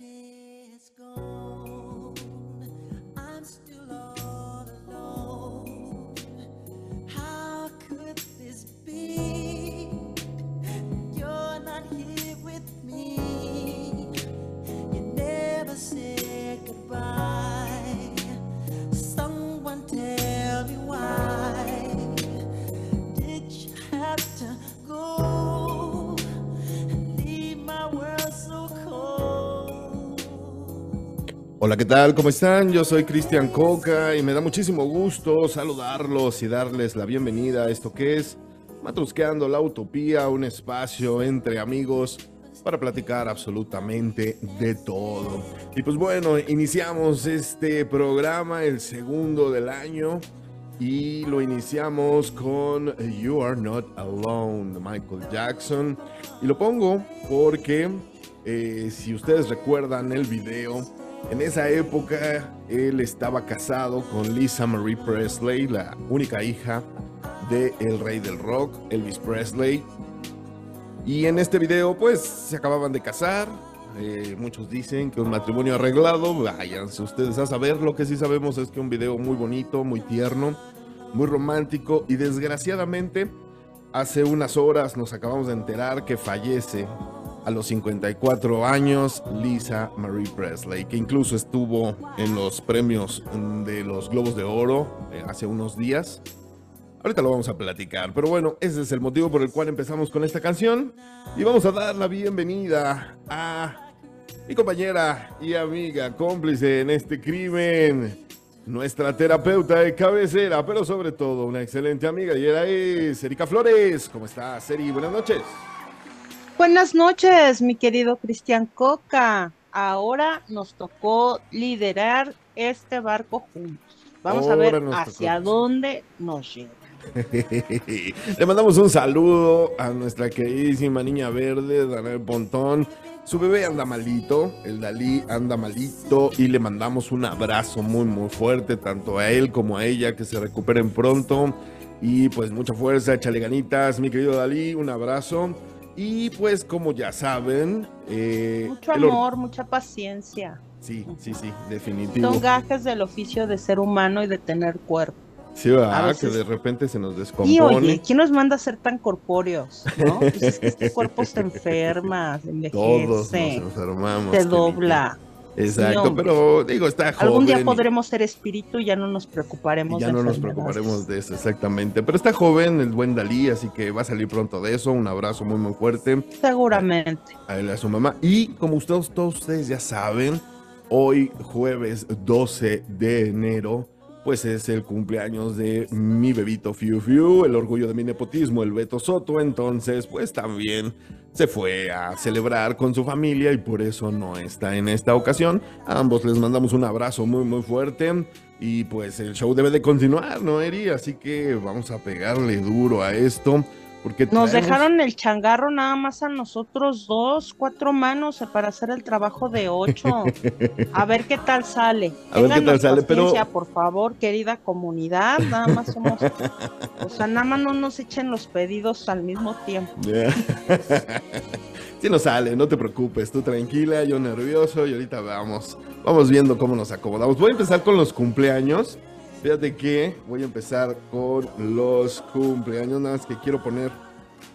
day is gone. Hola, ¿qué tal? ¿Cómo están? Yo soy Cristian Coca y me da muchísimo gusto saludarlos y darles la bienvenida a esto que es Matrusqueando la Utopía, un espacio entre amigos para platicar absolutamente de todo. Y pues bueno, iniciamos este programa, el segundo del año, y lo iniciamos con You Are Not Alone de Michael Jackson. Y lo pongo porque eh, si ustedes recuerdan el video, en esa época él estaba casado con Lisa Marie Presley, la única hija de el rey del rock, Elvis Presley. Y en este video pues se acababan de casar. Eh, muchos dicen que un matrimonio arreglado, váyanse ustedes a saber. Lo que sí sabemos es que un video muy bonito, muy tierno, muy romántico y desgraciadamente hace unas horas nos acabamos de enterar que fallece a los 54 años Lisa Marie Presley, que incluso estuvo en los premios de los Globos de Oro eh, hace unos días. Ahorita lo vamos a platicar, pero bueno, ese es el motivo por el cual empezamos con esta canción y vamos a dar la bienvenida a mi compañera y amiga cómplice en este crimen, nuestra terapeuta de cabecera, pero sobre todo una excelente amiga y era es Erika Flores. ¿Cómo estás, Eri? Buenas noches. Buenas noches, mi querido Cristian Coca. Ahora nos tocó liderar este barco juntos. Vamos a ver hacia tocó. dónde nos lleva. Le mandamos un saludo a nuestra queridísima niña verde, Daniel Pontón. Su bebé anda malito, el Dalí anda malito y le mandamos un abrazo muy muy fuerte tanto a él como a ella, que se recuperen pronto y pues mucha fuerza, échale ganitas, mi querido Dalí, un abrazo. Y pues como ya saben, eh, Mucho amor, mucha paciencia. Sí, sí, sí, definitivo. Son gajes del oficio de ser humano y de tener cuerpo. Sí, ¿verdad? que de repente se nos Y descompone. oye, ¿quién nos manda a ser tan corpóreos? ¿no? Pues es que este cuerpo se enferma, se Todos nos envejece, enfermamos. se querido. Exacto, pero digo, está joven. Algún día podremos ser espíritu y ya no nos preocuparemos y ya de no nos preocuparemos de eso, exactamente. Pero está joven el buen Dalí, así que va a salir pronto de eso. Un abrazo muy, muy fuerte Seguramente. a él a su mamá. Y como ustedes, todos ustedes ya saben, hoy jueves 12 de enero, pues es el cumpleaños de mi bebito Fiu Fiu, el orgullo de mi nepotismo, el Beto Soto. Entonces, pues también se fue a celebrar con su familia y por eso no está en esta ocasión. A ambos les mandamos un abrazo muy, muy fuerte. Y pues el show debe de continuar, ¿no, Eri? Así que vamos a pegarle duro a esto. Porque Nos traemos- dejaron el changarro nada más a nosotros dos, cuatro manos eh, para hacer el trabajo de ocho. A ver qué tal sale. A ver qué tal sale, pero- paciencia, por favor, querida comunidad. Nada más somos. O sea, nada más no nos echen los pedidos al mismo tiempo. Sí nos sale, no te preocupes, tú tranquila, yo nervioso y ahorita vamos, vamos viendo cómo nos acomodamos. Voy a empezar con los cumpleaños. Fíjate que voy a empezar con los cumpleaños, nada más que quiero poner,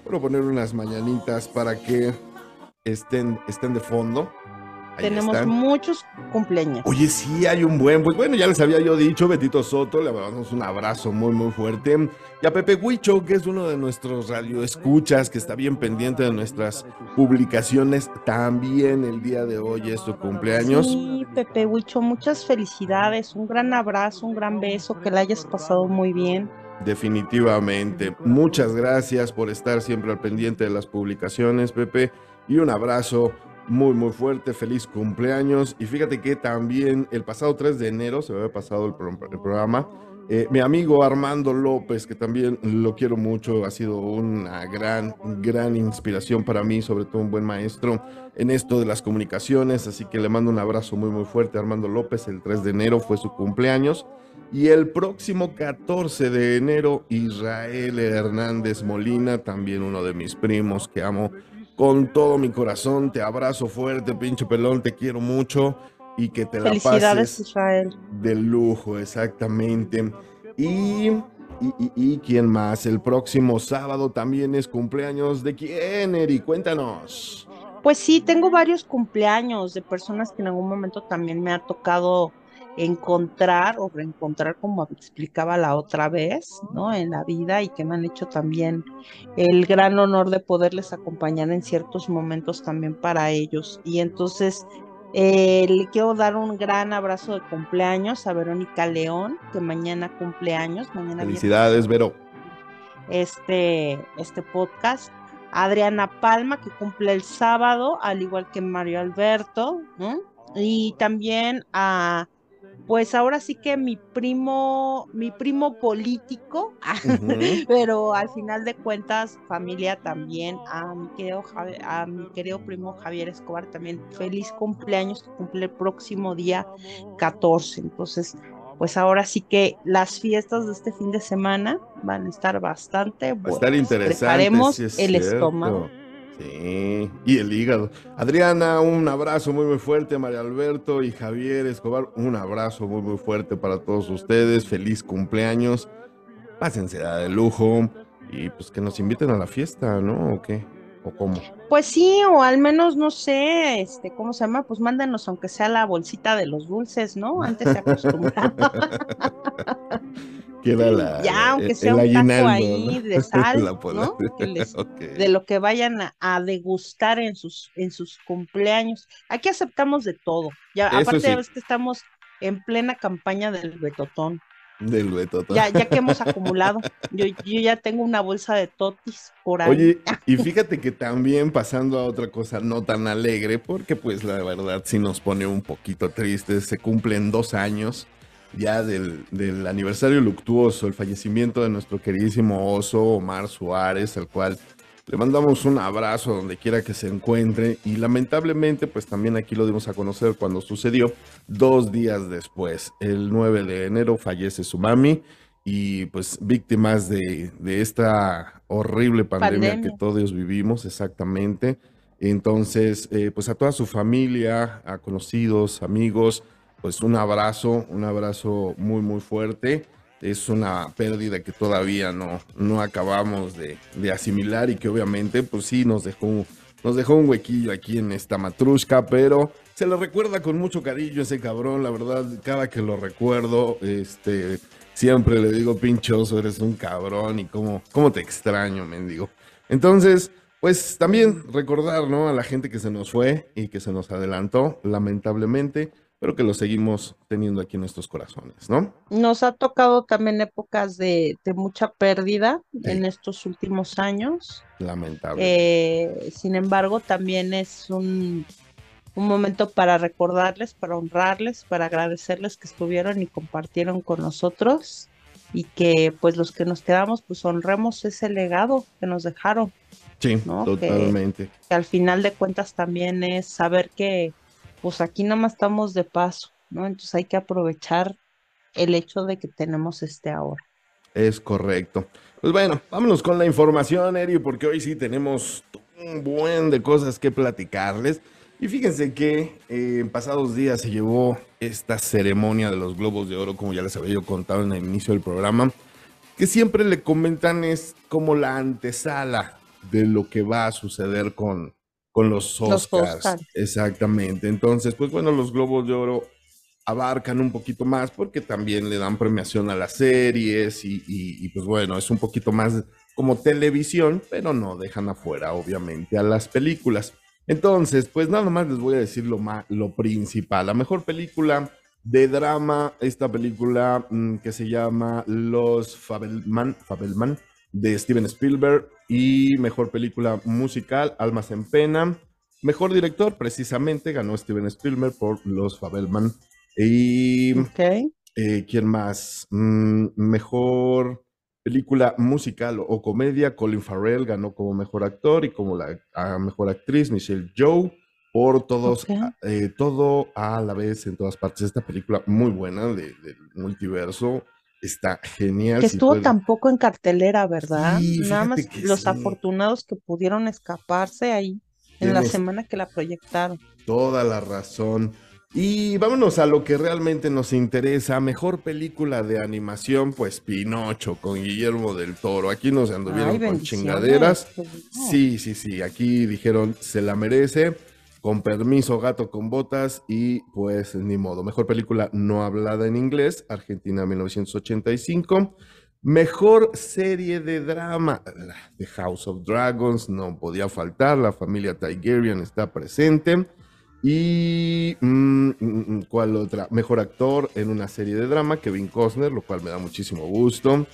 quiero poner unas mañanitas para que estén, estén de fondo. Ahí Tenemos están. muchos cumpleaños. Oye, sí, hay un buen. Pues bueno, ya les había yo dicho, Betito Soto, le mandamos un abrazo muy, muy fuerte. Y a Pepe Huicho, que es uno de nuestros radioescuchas, que está bien pendiente de nuestras publicaciones, también el día de hoy es su cumpleaños. Sí, Pepe Huicho, muchas felicidades, un gran abrazo, un gran beso, que la hayas pasado muy bien. Definitivamente. Muchas gracias por estar siempre al pendiente de las publicaciones, Pepe. Y un abrazo muy, muy fuerte. Feliz cumpleaños. Y fíjate que también el pasado 3 de enero se me había pasado el, pro- el programa. eh, mi amigo Armando López, que también lo quiero mucho, ha sido una gran, gran inspiración para mí, sobre todo un buen maestro en esto de las comunicaciones. Así que le mando un abrazo muy, muy fuerte a Armando López. El 3 de enero fue su cumpleaños. Y el próximo 14 de enero, Israel Hernández Molina, también uno de mis primos que amo con todo mi corazón. Te abrazo fuerte, pinche pelón, te quiero mucho y que te la pases Israel. de lujo, exactamente. Y, y, y- y quién más, el próximo sábado también es cumpleaños de quién, Eri, cuéntanos. Pues sí, tengo varios cumpleaños de personas que en algún momento también me ha tocado encontrar o reencontrar, como explicaba la otra vez, ¿no? En la vida y que me han hecho también el gran honor de poderles acompañar en ciertos momentos también para ellos. Y entonces eh, le quiero dar un gran abrazo de cumpleaños a Verónica León, que mañana cumpleaños, mañana Felicidades, Vero. este, este podcast. Adriana Palma, que cumple el sábado, al igual que Mario Alberto, ¿no? Y también a, pues ahora sí que mi primo, mi primo político, pero al final de cuentas, familia también, a mi querido, Javi- a mi querido primo Javier Escobar también, feliz cumpleaños, que cumple el próximo día 14. Entonces, pues ahora sí que las fiestas de este fin de semana van a estar bastante Va a estar buenas. interesante. Preparemos sí es el cierto. estómago. Sí, y el hígado. Adriana, un abrazo muy muy fuerte, María Alberto y Javier Escobar, un abrazo muy muy fuerte para todos ustedes. Feliz cumpleaños. Pásense de lujo y pues que nos inviten a la fiesta, ¿no? ¿O qué? ¿O cómo? Pues sí, o al menos no sé, este, ¿cómo se llama? Pues mándenos aunque sea la bolsita de los dulces, ¿no? Antes se acostumbraba. Que era la, Ya, aunque sea un taco ahí ¿no? de sal, ¿no? Que les- Ok. de lo que vayan a, a degustar en sus, en sus cumpleaños. Aquí aceptamos de todo. Ya, Eso aparte sí. ya ves que estamos en plena campaña del betotón. Del. Ya, ya que hemos acumulado. Yo, yo ya tengo una bolsa de totis por ahí. Oye, y fíjate que también pasando a otra cosa no tan alegre, porque pues la verdad sí nos pone un poquito tristes, se cumplen dos años ya del, del aniversario luctuoso, el fallecimiento de nuestro queridísimo oso Omar Suárez, al cual le mandamos un abrazo donde quiera que se encuentre y lamentablemente pues también aquí lo dimos a conocer cuando sucedió dos días después, el 9 de enero fallece su mami y pues víctimas de, de esta horrible pandemia, Pandemia. que todos vivimos exactamente. Entonces, eh, pues a toda su familia, a conocidos, amigos, pues un abrazo, un abrazo muy, muy fuerte. Es una pérdida que todavía no, no acabamos de, asimilar y que obviamente, pues sí, nos dejó, nos dejó un huequillo aquí en esta matrushka, pero se le recuerda con mucho cariño ese cabrón, la verdad, cada que lo recuerdo, este, siempre le digo, pinchoso, eres un cabrón y cómo, cómo te extraño, mendigo. Entonces, pues también recordar, ¿no? A la gente que se nos fue y que se nos adelantó, lamentablemente, pero que lo seguimos teniendo aquí en nuestros corazones, ¿no? Nos ha tocado también épocas de, de mucha pérdida Sí. en estos últimos años. Lamentable. Eh, sin embargo, también es un, un momento para recordarles, para honrarles, para agradecerles que estuvieron y compartieron con nosotros y que pues los que nos quedamos pues honremos ese legado que nos dejaron, sí, ¿no? Que- totalmente. que al final de cuentas también es saber que pues aquí nada más estamos de paso, ¿no? Entonces hay que aprovechar el hecho de que tenemos este ahora. Es correcto. Pues bueno, vámonos con la información, Eri, porque hoy sí tenemos un buen de cosas que platicarles. Y fíjense que eh, en pasados días se llevó esta ceremonia de los Globos de Oro, como ya les había yo contado en el inicio del programa, que siempre le comentan es como la antesala de lo que va a suceder con, con los Los Oscars. Exactamente. Entonces, pues bueno, los Globos de Oro abarcan un poquito más porque también le dan premiación a las series y, y- y, pues bueno, es un poquito más como televisión, pero no dejan afuera obviamente a las películas. Entonces, pues nada más les voy a decir lo, ma- lo principal. La mejor película de drama, esta película mm, que se llama Los Fabelman, Fabelman de Steven Spielberg y mejor película musical, Almas en Pena. Mejor director, precisamente, ganó Steven Spielberg por Los Fabelman. Y eh, ¿quién más? Mm, mejor película musical o comedia, Colin Farrell ganó como mejor actor y como la a mejor actriz, Michelle Yeoh, por todos, Ok. a- eh, todo a la vez en todas partes. Esta película muy buena de- del multiverso está genial. Que estuvo tampoco en cartelera, ¿verdad? Sí, Nada más los sí. afortunados que pudieron escaparse ahí En la semana que la proyectaron. toda la razón. Y vámonos a lo que realmente nos interesa. Mejor película de animación, pues Pinocho con Guillermo del Toro. Aquí nos anduvieron Ay, con chingaderas. Sí, sí, sí. Aquí dijeron se la merece. Con permiso, gato con botas. Y pues ni modo. Mejor película no hablada en inglés. Argentina 1985. Mejor serie de drama. The House of Dragons. No podía faltar. La familia Tigerian está presente. Y mm, mm, mm, ¿cuál otra? Mejor actor en una serie de drama, Kevin Costner, lo cual me da muchísimo gusto.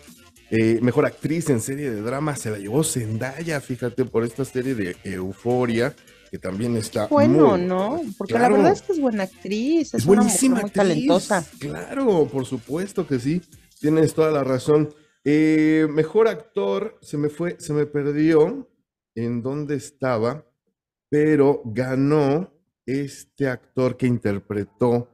Eh, mejor actriz en serie de drama se la llevó Zendaya, fíjate, por esta serie de Euforia, que también está Bueno, muy- ¿no? Porque Claro. la verdad es que es buena actriz, es, Es una mujer buenísima muy actriz. talentosa. Claro, por supuesto que sí. Tienes toda la razón. Eh, mejor actor, se me fue, se me perdió en dónde estaba, pero ganó este actor que interpretó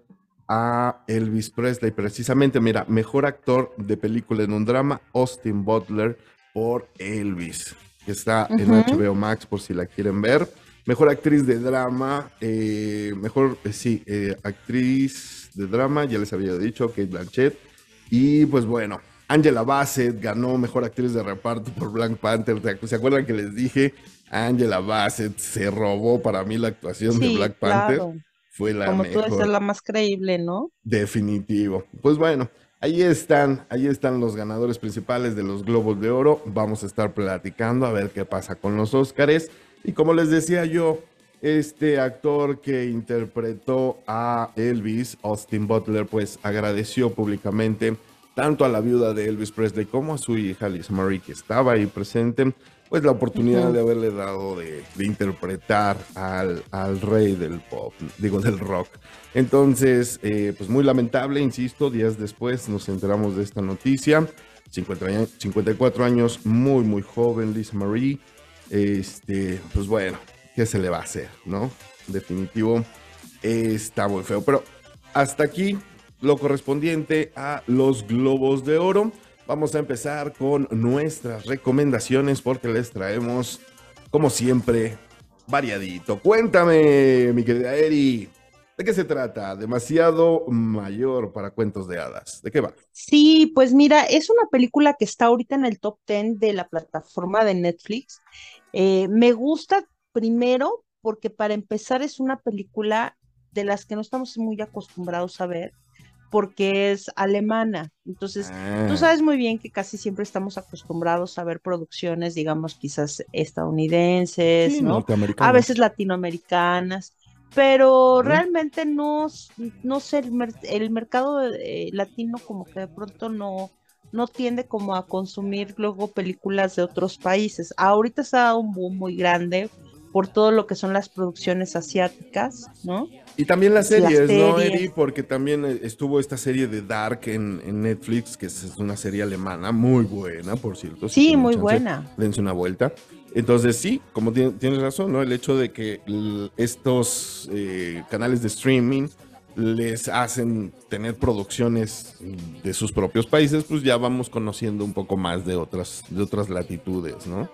a Elvis Presley. Precisamente, mira, mejor actor de película en un drama, Austin Butler por Elvis, que está en. HBO Max por si la quieren ver. Mejor actriz de drama, eh, mejor, eh, sí, eh, actriz de drama, ya les había dicho, Kate Blanchett. Y pues bueno, Angela Bassett ganó mejor actriz de reparto por Black Panther. ¿Se acuerdan que les dije? Angela Bassett se robó para mí la actuación de Black Panther. claro. Fue la Como tú mejor. ser la más creíble, ¿no? Definitivo. Pues bueno, ahí están, ahí están los ganadores principales de los Globos de Oro. Vamos a estar platicando a ver qué pasa con los Óscares. Y como les decía yo, este actor que interpretó a Elvis, Austin Butler, pues agradeció públicamente tanto a la viuda de Elvis Presley como a su hija Liz Marie, que estaba ahí presente, pues la oportunidad de haberle dado de, de interpretar al, al rey del pop, digo, del rock. Entonces, eh, pues muy lamentable, insisto, días después nos enteramos de esta noticia. 50 años- 54 años, muy, muy joven, Liz Marie. Este, pues bueno, ¿qué se le va a hacer, no? Definitivo, está muy feo. Pero hasta aquí lo correspondiente a los globos de oro. Vamos a empezar con nuestras recomendaciones porque les traemos, como siempre, variadito. Cuéntame, mi querida Eri, ¿de qué se trata? Demasiado mayor para cuentos de hadas. ¿De qué va? Sí, pues mira, es una película que está ahorita en el top 10 de la plataforma de Netflix. Eh, me gusta primero porque para empezar es una película de las que no estamos muy acostumbrados a ver porque es alemana. Entonces, Ah, Tú sabes muy bien que casi siempre estamos acostumbrados a ver producciones, digamos, quizás estadounidenses, sí, ¿no? norteamericano. A veces latinoamericanas, pero realmente no, no sé, el, mer- el mercado eh, latino como que de pronto no, no tiende como a consumir luego películas de otros países. Ahorita se ha dado un boom muy grande por todo lo que son las producciones asiáticas, ¿no? Y también las Las series, ¿no. Eri? Porque también eh, estuvo esta serie de Dark en, en Netflix, que es una serie alemana muy buena, por cierto. Sí, muy chance, buena. Dense una vuelta. Entonces, sí, como tien- tienes razón, ¿no? El hecho de que estos eh, canales de streaming les hacen tener producciones de sus propios países, pues ya vamos conociendo un poco más de otras, de otras latitudes, ¿no?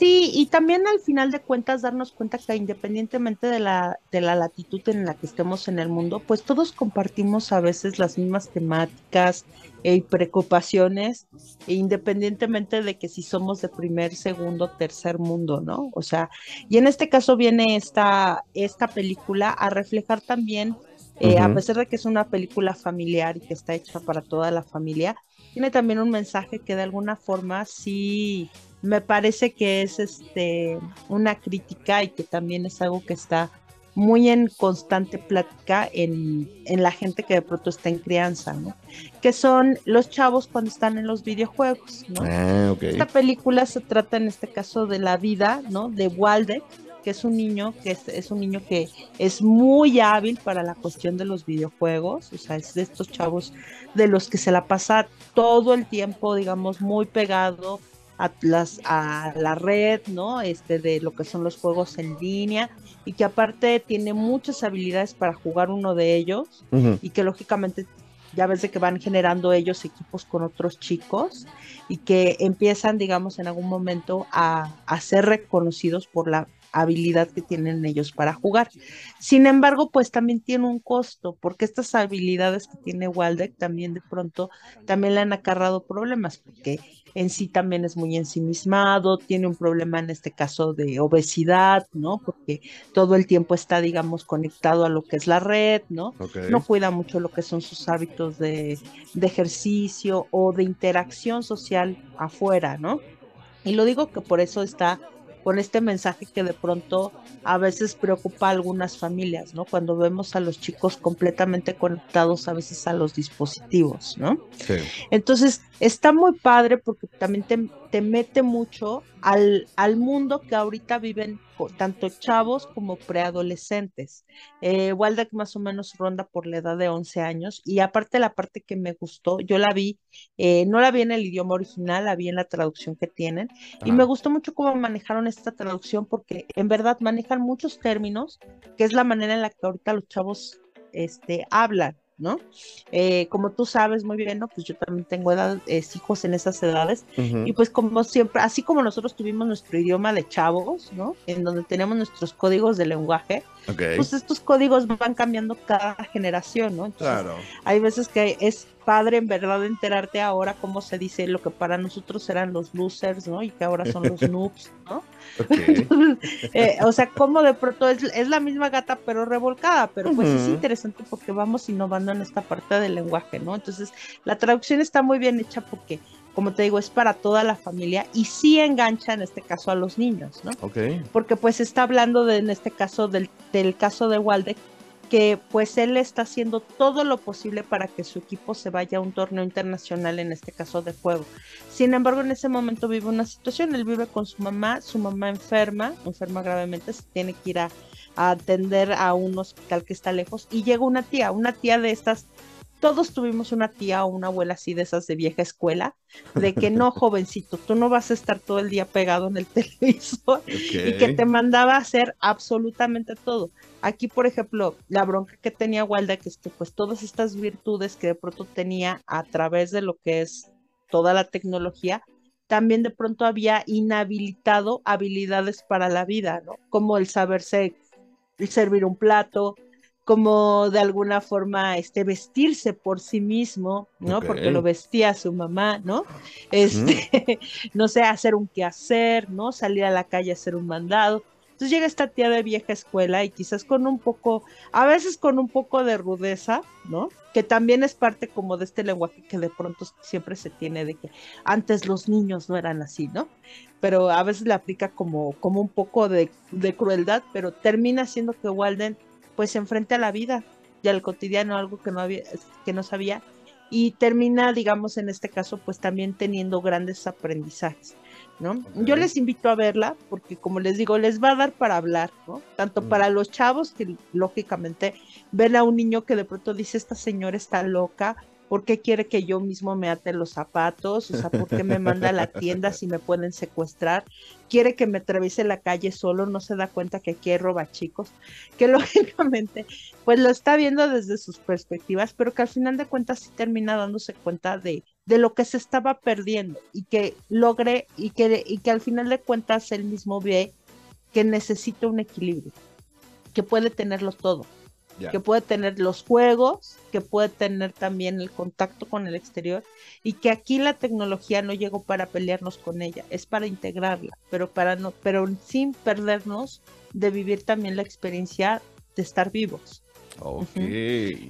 Sí, y también al final de cuentas darnos cuenta que independientemente de la, de la latitud en la que estemos en el mundo, pues todos compartimos a veces las mismas temáticas eh, y preocupaciones, e independientemente de que si somos de primer, segundo, tercer mundo, ¿no? O sea, y en este caso viene esta, esta película a reflejar también, eh, a pesar de que es una película familiar y que está hecha para toda la familia, tiene también un mensaje que de alguna forma sí me parece que es este una crítica y que también es algo que está muy en constante plática en, en la gente que de pronto está en crianza, ¿no? Que son los chavos cuando están en los videojuegos, ¿no? Ah. Esta película se trata en este caso de la vida, ¿no? De Waldeck, que es un niño que es, es un niño que es muy hábil para la cuestión de los videojuegos, o sea, es de estos chavos de los que se la pasa todo el tiempo, digamos, muy pegado a, las, a la red, ¿no? Este, de lo que son los juegos en línea y que aparte tiene muchas habilidades para jugar uno de ellos y que lógicamente ya ves de que van generando ellos equipos con otros chicos y que empiezan, digamos, en algún momento a, a ser reconocidos por la habilidad que tienen ellos para jugar. Sin embargo, pues también tiene un costo, porque estas habilidades que tiene Waldeck también de pronto también le han acarrado problemas, porque en sí también es muy ensimismado, tiene un problema en este caso de obesidad, ¿no? Porque todo el tiempo está, digamos, conectado a lo que es la red, ¿no? No cuida mucho lo que son sus hábitos de, de ejercicio o de interacción social afuera, ¿no? Y lo digo que por eso está con este mensaje que de pronto a veces preocupa a algunas familias, ¿no? Cuando vemos a los chicos completamente conectados a veces a los dispositivos, ¿no? Sí. Entonces, está muy padre porque también te, te mete mucho al, al, mundo que ahorita viven tanto chavos como preadolescentes. Eh, Waldeck más o menos ronda por la edad de 11 años y aparte la parte que me gustó, yo la vi, eh, no la vi en el idioma original, la vi en la traducción que tienen y me gustó mucho cómo manejaron esta traducción porque en verdad manejan muchos términos, que es la manera en la que ahorita los chavos este, hablan. ¿No? Eh, como tú sabes muy bien, ¿no? Pues yo también tengo edad, hijos en esas edades, y pues como siempre, así como nosotros tuvimos nuestro idioma de chavos, ¿no? En donde tenemos nuestros códigos de lenguaje, pues estos códigos van cambiando cada generación, ¿no? claro. Hay veces que es padre en verdad enterarte ahora cómo se dice lo que para nosotros eran los losers, ¿no? Y que ahora son los noobs, ¿no? Eh, o sea, como de pronto es, es, la misma gata pero revolcada, pero pues es interesante porque vamos innovando en esta parte del lenguaje, ¿no? Entonces, la traducción está muy bien hecha porque como te digo, es para toda la familia y sí engancha en este caso a los niños, ¿no? Porque pues está hablando de, en este caso del, del caso de Waldeck, que pues él está haciendo todo lo posible para que su equipo se vaya a un torneo internacional, en este caso de juego. Sin embargo, en ese momento vive una situación, él vive con su mamá, su mamá enferma, enferma gravemente, se tiene que ir a, a atender a un hospital que está lejos y llega una tía, una tía de estas todos tuvimos una tía o una abuela así de esas de vieja escuela, de que no, jovencito, tú no vas a estar todo el día pegado en el televisor y que te mandaba a hacer absolutamente todo. Aquí, por ejemplo, la bronca que tenía Walda, que es que pues todas estas virtudes que de pronto tenía a través de lo que es toda la tecnología, también de pronto había inhabilitado habilidades para la vida, ¿no? Como el saberse servir un plato, como de alguna forma este vestirse por sí mismo, ¿no? Porque lo vestía su mamá, ¿no? Este, no sé, hacer un quehacer, ¿no? Salir a la calle a hacer un mandado. Entonces llega esta tía de vieja escuela y quizás con un poco, a veces con un poco de rudeza, ¿no? Que también es parte como de este lenguaje que de pronto siempre se tiene de que antes los niños no eran así, ¿no? Pero a veces le aplica como, como un poco de, de crueldad, pero termina siendo que Walden pues se enfrenta a la vida y al cotidiano, algo que no había, que no sabía, y termina, digamos, en este caso, pues también teniendo grandes aprendizajes. ¿no? Yo les invito a verla porque, como les digo, les va a dar para hablar, ¿no? Tanto mm. para los chavos que, lógicamente, ven a un niño que de pronto dice, esta señora está loca, ¿Por qué quiere que yo mismo me ate los zapatos? O sea, ¿por qué me manda a la tienda si me pueden secuestrar? Quiere que me atraviese la calle solo, no se da cuenta que aquí hay chicos, que lógicamente, pues lo está viendo desde sus perspectivas, pero que al final de cuentas sí termina dándose cuenta de, de lo que se estaba perdiendo y que logre y que, y que al final de cuentas él mismo ve que necesita un equilibrio, que puede tenerlo todo que puede tener los juegos, que puede tener también el contacto con el exterior y que aquí la tecnología no llegó para pelearnos con ella, es para integrarla, pero para no, pero sin perdernos de vivir también la experiencia de estar vivos. Ok.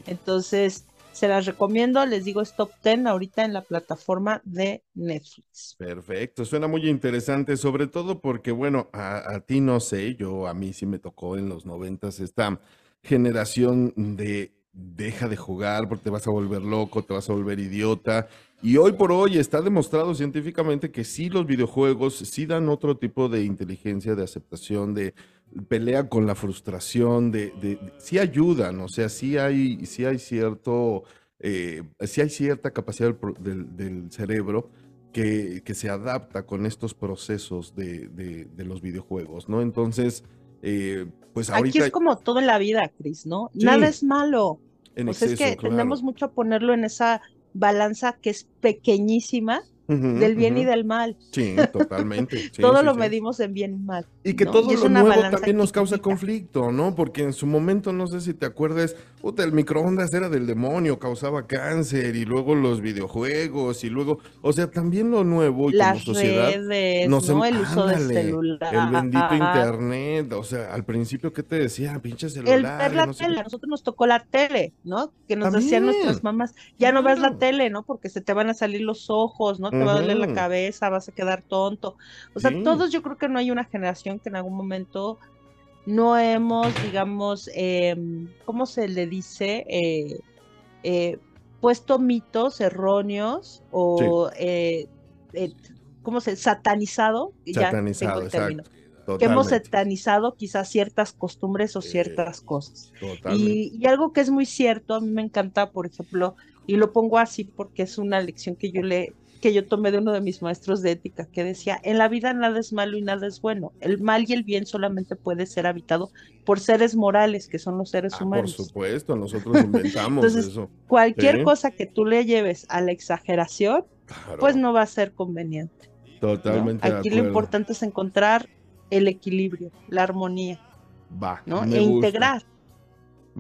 Entonces, se las recomiendo, les digo, es top 10 ahorita en la plataforma de Netflix. Perfecto, suena muy interesante, sobre todo porque, bueno, a, a ti no sé, yo a mí sí me tocó en los noventas esta generación de deja de jugar porque te vas a volver loco, te vas a volver idiota. Y hoy por hoy está demostrado científicamente que sí los videojuegos sí dan otro tipo de inteligencia, de aceptación, de pelea con la frustración, de, sí ayudan, o sea, sí hay, sí hay cierto, eh, sí hay cierta capacidad del, cerebro que, que, se adapta con estos procesos de, de los videojuegos, ¿no? Entonces, eh, pues Aquí es como todo en la vida, Cris, ¿no? Nada es malo. En es que tenemos mucho a ponerlo en esa balanza que es pequeñísima, del bien y del mal. Sí, totalmente. sí, Todo sí, lo sí. medimos en bien y mal. Y que ¿no? todo Y lo nuevo también nos causa conflicto, ¿no? Porque en su momento, no sé si te acuerdas, puta, el microondas era del demonio, causaba cáncer, y luego los videojuegos, y luego, o sea, también lo nuevo y Las como sociedad. redes, nos ¿no? El uso del celular. El bendito internet, o sea, al principio, ¿qué te decía? Pinche celular. El ver la no tele, a nosotros nos tocó la tele, ¿no? Que nos decían nuestras mamás, ya no ves la tele, ¿no? Porque se te van a salir los ojos, ¿no? Te va a doler la cabeza, vas a quedar tonto. O sea, Sí. todos yo creo que no hay una generación que en algún momento no hemos, digamos, em, ¿cómo se le dice? Eh, eh, puesto mitos erróneos o, eh, eh, ¿cómo se? Satanizado, ya tengo Satanizado, el exacto. que hemos satanizado quizás ciertas costumbres o Sí. ciertas cosas. Y, y algo que es muy cierto, a mí me encanta, por ejemplo, y lo pongo así porque es una lección que yo le que yo tomé de uno de mis maestros de ética, que decía, en la vida nada es malo y nada es bueno. El mal y el bien solamente puede ser habitado por seres morales, que son los seres Ah, por humanos. supuesto, nosotros inventamos Entonces, eso. Cualquier Sí. cosa que tú le lleves a la exageración, Claro, pues no va a ser conveniente. ¿no? totalmente de Aquí lo importante es encontrar el equilibrio, la armonía, Va, ¿no? e gusta. integrar.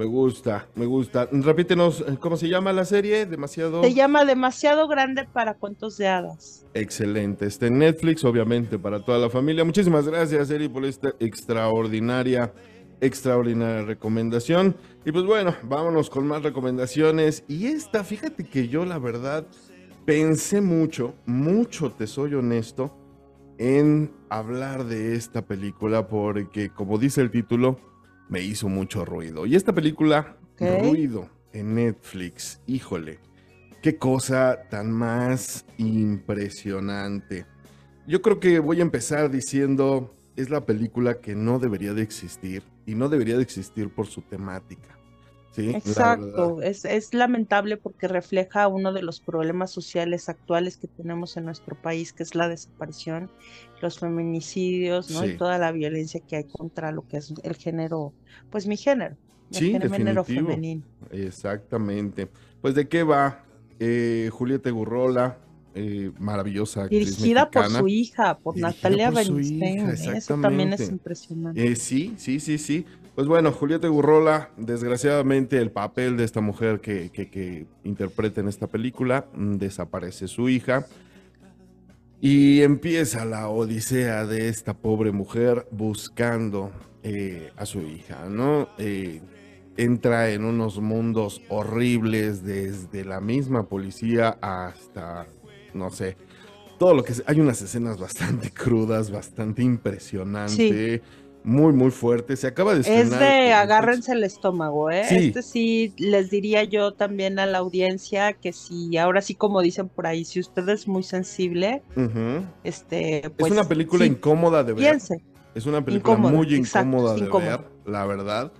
Me gusta, me gusta. Repítenos, eh, ¿cómo se llama la serie? Demasiado Se llama demasiado grande para cuentos de hadas. excelente. Está en Netflix, obviamente, para toda la familia. Muchísimas gracias, Eri, por esta extraordinaria, extraordinaria recomendación. Y pues bueno, vámonos con más recomendaciones. Y esta, fíjate que yo la verdad pensé mucho, mucho, te soy honesto, en hablar de esta película porque, como dice el título, me hizo mucho ruido. Y esta película, ruido en Netflix, híjole, qué cosa tan más impresionante. Yo creo que voy a empezar diciendo, es la película que no debería de existir y no debería de existir por su temática. Sí. Exacto, es, es lamentable porque refleja uno de los problemas sociales actuales que tenemos en nuestro país, que es la desaparición, los feminicidios, ¿no? Sí. Y toda la violencia que hay contra lo que es el género, pues mi género, el Sí, género femenino. Exactamente. Pues de qué va Eh, Julieta Gurrola, eh, maravillosa Dirigida por su hija, por Natalia Bernstein, ¿eh? eso también es impresionante. Eh, sí, sí, sí, sí. Pues bueno, Julieta Gurrola, desgraciadamente el papel de esta mujer que, que, que interpreta en esta película, mm, desaparece su hija. Y empieza la odisea de esta pobre mujer buscando eh, a su hija, ¿no? Eh, entra en unos mundos horribles desde la misma policía hasta, no sé, todo lo que... Hay unas escenas bastante crudas, bastante impresionantes, muy, muy fuertes. Se acaba de Es estrenar en de agárrense el estómago, ¿eh? Sí. Este sí les diría yo también a la audiencia que si ahora sí como dicen por ahí, si usted es muy sensible, Ujú. este, pues es una película sí, incómoda de ver. piense. Es una película Incómoda, muy exacto, incómoda es de incómoda. ver, la verdad.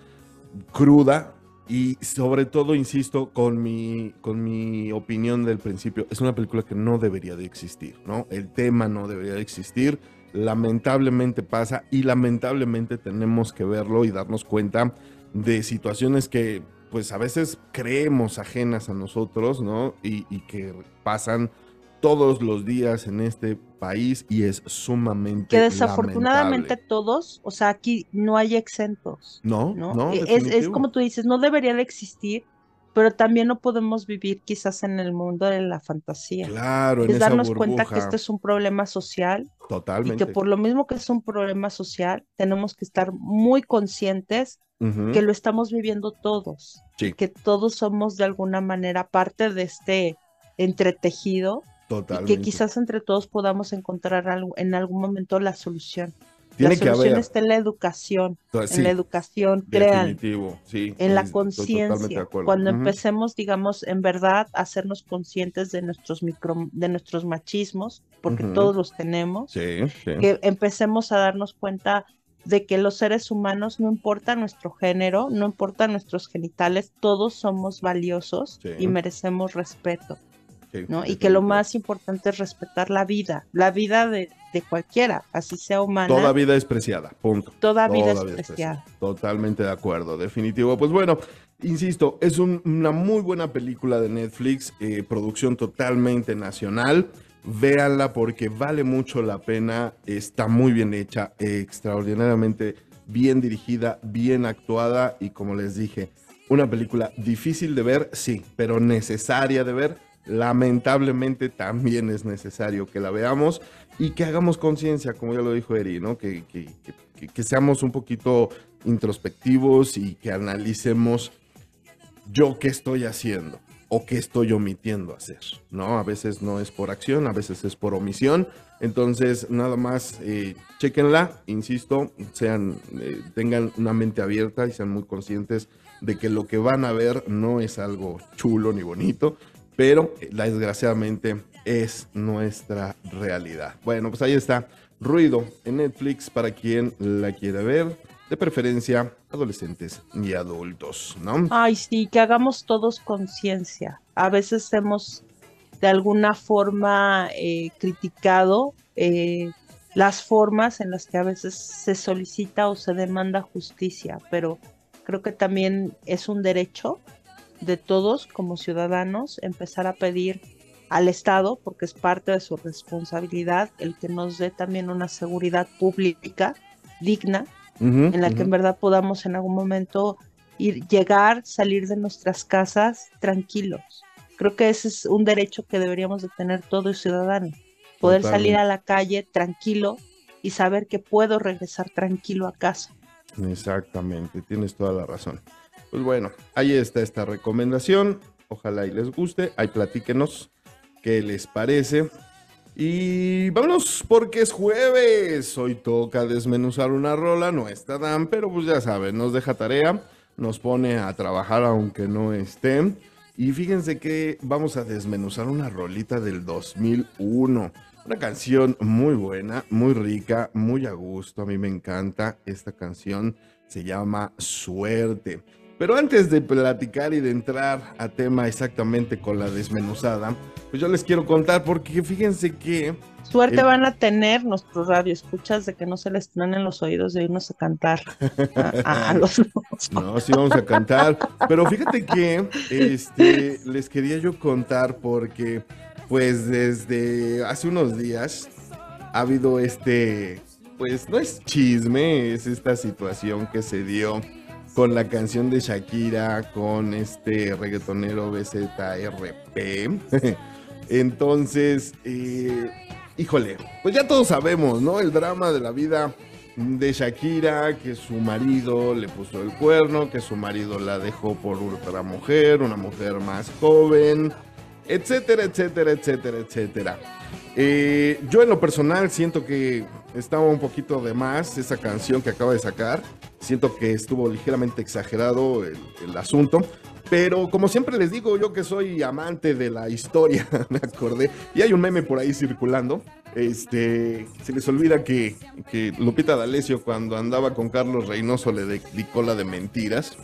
Cruda. Y sobre todo, insisto, con mi, con mi opinión del principio, es una película que no debería de existir, ¿no? El tema no debería de existir. Lamentablemente pasa y lamentablemente tenemos que verlo y darnos cuenta de situaciones que pues a veces creemos ajenas a nosotros, ¿no? Y, y que pasan todos los días en este país y es sumamente Que desafortunadamente lamentable. todos, o sea, aquí no hay exentos, No, ¿no? no, E- es, es como tú dices, no debería de existir, pero también no podemos vivir quizás en el mundo de la fantasía. Claro, en es esa darnos cuenta que este es un problema social y totalmente. que por lo mismo que es un problema social, tenemos que estar muy conscientes que lo estamos viviendo todos, Sí. que todos somos de alguna manera parte de este entretejido y totalmente. que quizás entre todos podamos encontrar algo, en algún momento la solución. Tiene la que solución haber. está en la educación, en la educación, crean, sí. en la conciencia. Cuando empecemos, digamos, en verdad a hacernos conscientes de nuestros micro, de nuestros machismos, porque todos los tenemos, que empecemos a darnos cuenta de que los seres humanos, no importa nuestro género, no importa nuestros genitales, todos somos valiosos y merecemos respeto, sí, ¿no? Y que lo más importante es respetar la vida, la vida de, de cualquiera, así sea humana, Toda vida es preciada, punto. toda vida es vida es preciada. Totalmente de acuerdo, definitivo. Pues bueno, insisto, es un- una muy buena película de Netflix, eh, producción totalmente nacional. véanla porque vale mucho la pena, está muy bien hecha, extraordinariamente bien dirigida, bien actuada y como les dije, una película difícil de ver, sí, pero necesaria de ver. Lamentablemente también es necesario que la veamos y que hagamos conciencia, como ya lo dijo Eri, ¿no? Que, que, seamos un poquito introspectivos y que analicemos yo qué estoy haciendo o qué estoy omitiendo hacer, ¿no? A veces no es por acción, a veces es por omisión. Entonces, nada más, eh, chequenla, insisto, sean, eh, tengan una mente abierta y sean muy conscientes de que lo que van a ver no es algo chulo ni bonito, pero eh, desgraciadamente es nuestra realidad. Bueno, pues ahí está. Ruido en Netflix para quien la quiera ver, de preferencia adolescentes y adultos, ¿no? Ay, sí, que hagamos todos conciencia. A veces hemos de alguna forma eh, criticado eh, las formas en las que a veces se solicita o se demanda justicia, pero creo que también es un derecho de todos como ciudadanos empezar a pedir al Estado, porque es parte de su responsabilidad, el que nos dé también una seguridad pública digna, en la que en verdad podamos en algún momento ir, llegar, salir de nuestras casas tranquilos. Creo que ese es un derecho que deberíamos de tener todo ciudadano, poder salir a la calle tranquilo y saber que puedo regresar tranquilo a casa. Exactamente, tienes toda la razón. Pues bueno, ahí está esta recomendación. Ojalá y les guste. Ahí platíquenos qué les parece. Y vámonos porque es jueves. Hoy toca desmenuzar una rola. No está Dan, pero pues ya saben, nos deja tarea. Nos pone a trabajar aunque no esté. Y fíjense que vamos a desmenuzar una rolita del 2001. Una canción muy buena, muy rica, muy a gusto. A mí me encanta esta canción. Se llama Suerte. Pero antes de platicar y de entrar a tema exactamente con la desmenuzada, pues yo les quiero contar porque fíjense que... Suerte van a tener nuestros radioescuchas de que no se les en los oídos de irnos a cantar a, los... No, sí vamos a cantar. Pero fíjate que este, les quería yo contar porque pues desde hace unos días ha habido este, pues no es chisme, es esta situación que se dio con la canción de Shakira, con este reggaetonero BZRP. Entonces, eh, híjole, pues ya todos sabemos, ¿no? El drama de la vida de Shakira, que su marido le puso el cuerno, que su marido la dejó por otra mujer, una mujer más joven etcétera, etcétera, etcétera, etcétera. Eh, yo en lo personal siento que estaba un poquito de más esa canción que acaba de sacar. Siento que estuvo ligeramente exagerado el, el asunto. Pero como siempre les digo, yo que soy amante de la historia, me acordé. Y hay un meme por ahí circulando. Este, se les olvida que, que Lupita D'Alessio cuando andaba con Carlos Reynoso le dedicó la de mentiras.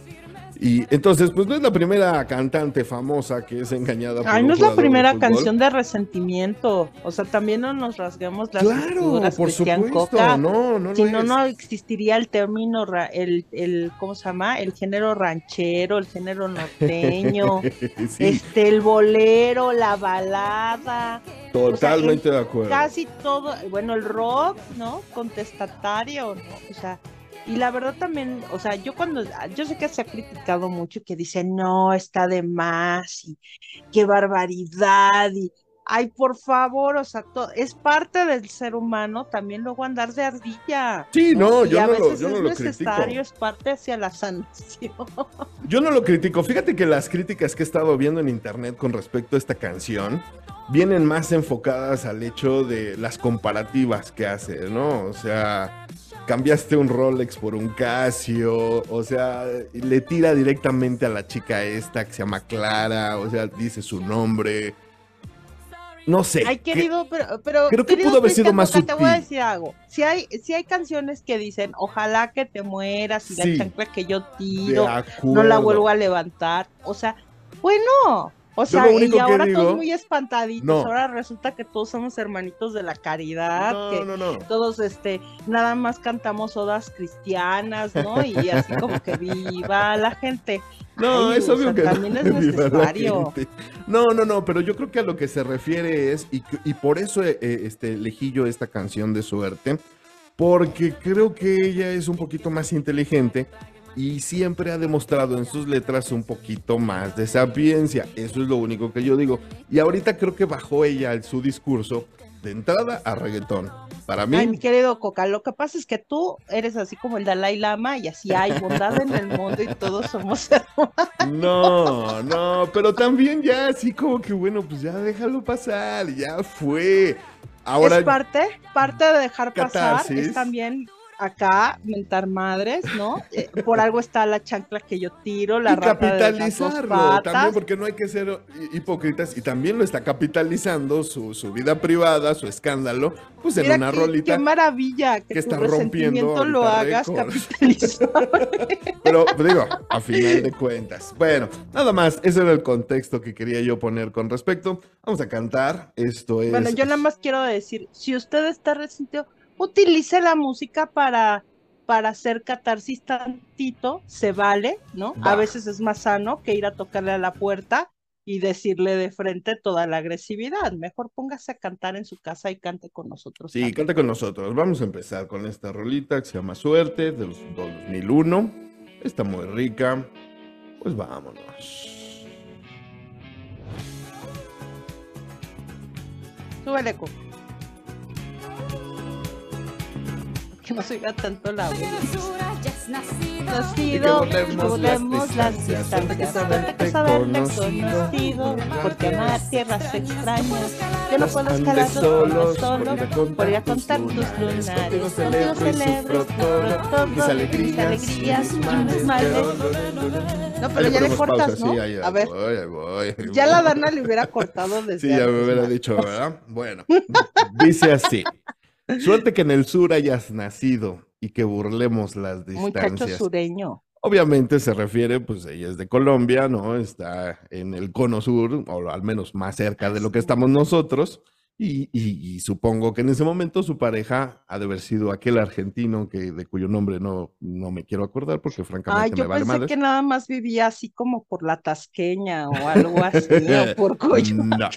Y entonces, pues no es la primera cantante famosa que es engañada por Ay, no es la primera canción de resentimiento. O sea, también no nos rasguemos las Claro, por supuesto. No, no Si no, no existiría el término, el, el, ¿cómo se llama? El género ranchero, el género norteño, este, el bolero, la balada. Totalmente de acuerdo. Casi todo, bueno, el rock, ¿no? Contestatario, ¿no? O sea, y la verdad también, o sea, yo cuando, yo sé que se ha criticado mucho que dicen, no, está de más y qué barbaridad y, ay, por favor, o sea, es parte del ser humano también luego andar de ardilla. Sí, no, yo, no lo, yo no lo necesario, es parte hacia la sanación. Yo no lo critico. Fíjate que las críticas que he estado viendo en internet con respecto a esta canción vienen más enfocadas al hecho de las comparativas que hace, ¿no? O sea cambiaste un Rolex por un Casio, o sea, le tira directamente a la chica esta que se llama Clara, o sea, dice su nombre. No sé. Ay, querido, pero, pero creo que pudo haber sido más sutil. Te voy a decir algo. Si hay, si hay canciones que dicen, ojalá que te mueras y la chancla que yo tiro, no la vuelvo a levantar. O sea, bueno, O sea, y ahora digo- todos muy espantaditos. No. Ahora resulta que todos somos hermanitos de la caridad, No, que no, todos este nada más cantamos odas cristianas, ¿no? Y así como que viva la gente. No, Ay, es o obvio sea, que también es necesario. No, no, no, pero yo creo que a lo que se refiere es, y, y por eso eh, eh, este, elegí yo esta canción de suerte, porque creo que ella es un poquito más inteligente y siempre ha demostrado en sus letras un poquito más de sapiencia. Eso es lo único que yo digo. Y ahorita creo que bajó ella el- su discurso de entrada a reggaetón. Para mí, Ay, mi querido Coca, lo que pasa es que tú eres así como el Dalai Lama y así hay bondad en el mundo y todos somos hermanos. No, no, pero también ya así como que bueno, pues ya déjalo pasar, ya fue. Ahora, es parte, parte de dejar pasar, Catarsis. es también acá mentar madres, ¿no? Eh, por algo está la chancla que yo tiro, la y rata de las dos capitalizarlo patas. también, porque no hay que ser hipócritas y también lo está capitalizando su, su vida privada, su escándalo, pues en Mira una qué, rolita. qué maravilla que, que tu está rompiendo lo hagas capitalizar. Pero digo, a final de cuentas. Bueno, nada más, ese era el contexto que quería yo poner con respecto. Vamos a cantar. Esto es. Bueno, yo nada más quiero decir, si usted está resentido, utilice la música para, para hacer catarsis tantito, se vale, ¿no? A veces es más sano que ir a tocarle a la puerta y decirle de frente toda la agresividad. Mejor póngase a cantar en su casa y cante con nosotros. Sí, canta con nosotros. Vamos a empezar con esta rolita que se llama Suerte de los 2001. Está muy rica. Pues vámonos. Súbele, Coco. Que no se oiga tanto la voz. Nacido, que borremos las distancias, distancias, saberte saberte saberte conocido, porque amar tierras extrañas, yo no Los puedo escalar los solos, solos, por ir a contar tus lunares, contigo celebro todo, mis alegrías, alegrías y mis males. No, pero ya le cortas, pausa, ¿no? sí, ahí, ahí A ver, voy, ahí voy, ahí ya voy. la Dana le hubiera cortado desde Sí, ya me hubiera dicho, ¿verdad? Bueno, dice así. Suerte que en el sur hayas nacido y que burlemos las Muchacho distancias. sureño. Obviamente se refiere, pues ella es de Colombia, ¿no? Está en el cono sur, o al menos más cerca de lo que estamos nosotros. Y, y- y supongo que en ese momento su pareja ha de haber sido aquel argentino que, de cuyo nombre no, no me quiero acordar porque Ay, francamente yo me vale pensé madres. que nada más vivía así como por la Tasqueña o algo así, o por Coyoacán. No.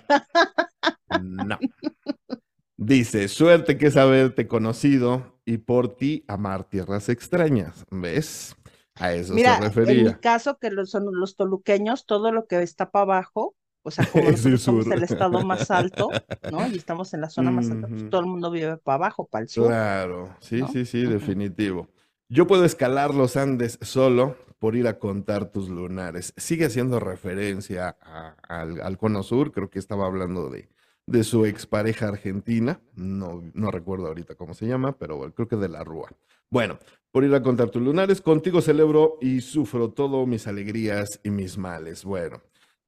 No. Dice, suerte que es haberte conocido y por ti amar tierras extrañas. ¿Ves? A eso Mira, se en mi refería. caso, que los, son los toluqueños, todo lo que está para abajo, o sea, como Es el sur. estado más alto, ¿no? Y estamos en la zona más alta, pues todo el mundo vive para abajo, para el sur. Claro, sí, ¿no? sí, sí, definitivo. Yo puedo escalar los Andes solo por ir a contar tus lunares. Sigue haciendo referencia a- al, al Cono Sur, creo que estaba hablando de, de su expareja argentina, no, no recuerdo ahorita cómo se llama, pero bueno, creo que de la Rúa. Bueno, por ir a contar tus lunares, contigo celebro y sufro todo mis alegrías y mis males. Bueno,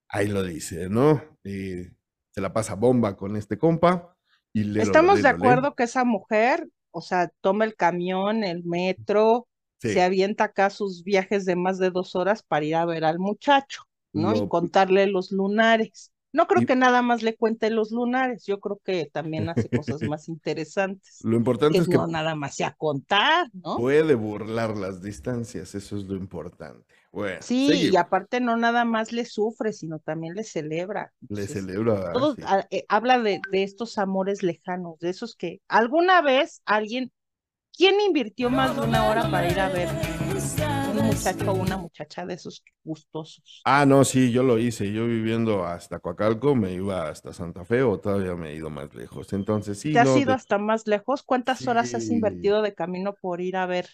ahí lo dice, ¿no? Y se la pasa bomba con este compa. Y le Estamos de acuerdo que esa mujer, o sea, toma el camión, el metro, Sí. se avienta acá sus viajes de más de dos horas para ir a ver al muchacho, ¿no? Y contarle los lunares. No creo Y- que nada más le cuente los lunares, yo creo que también hace cosas más interesantes. Lo importante que es que no nada más sea contar, ¿no? puede burlar las distancias, eso es lo importante. Bueno, Sí, y aparte no nada más le sufre, sino también le celebra. Le Entonces, celebra. todo sí. ah, eh, habla de, de estos amores lejanos, de esos que alguna vez alguien, ¿quién invirtió más de una hora para ir a ver muchacho o una muchacha de esos gustosos? Ah, no, sí, yo lo hice. Yo viviendo hasta Coacalco, me iba hasta Santa Fe o todavía me he ido más lejos. Entonces, sí, ¿Te has no, ido de- hasta más lejos? ¿Cuántas horas has invertido de camino por ir a ver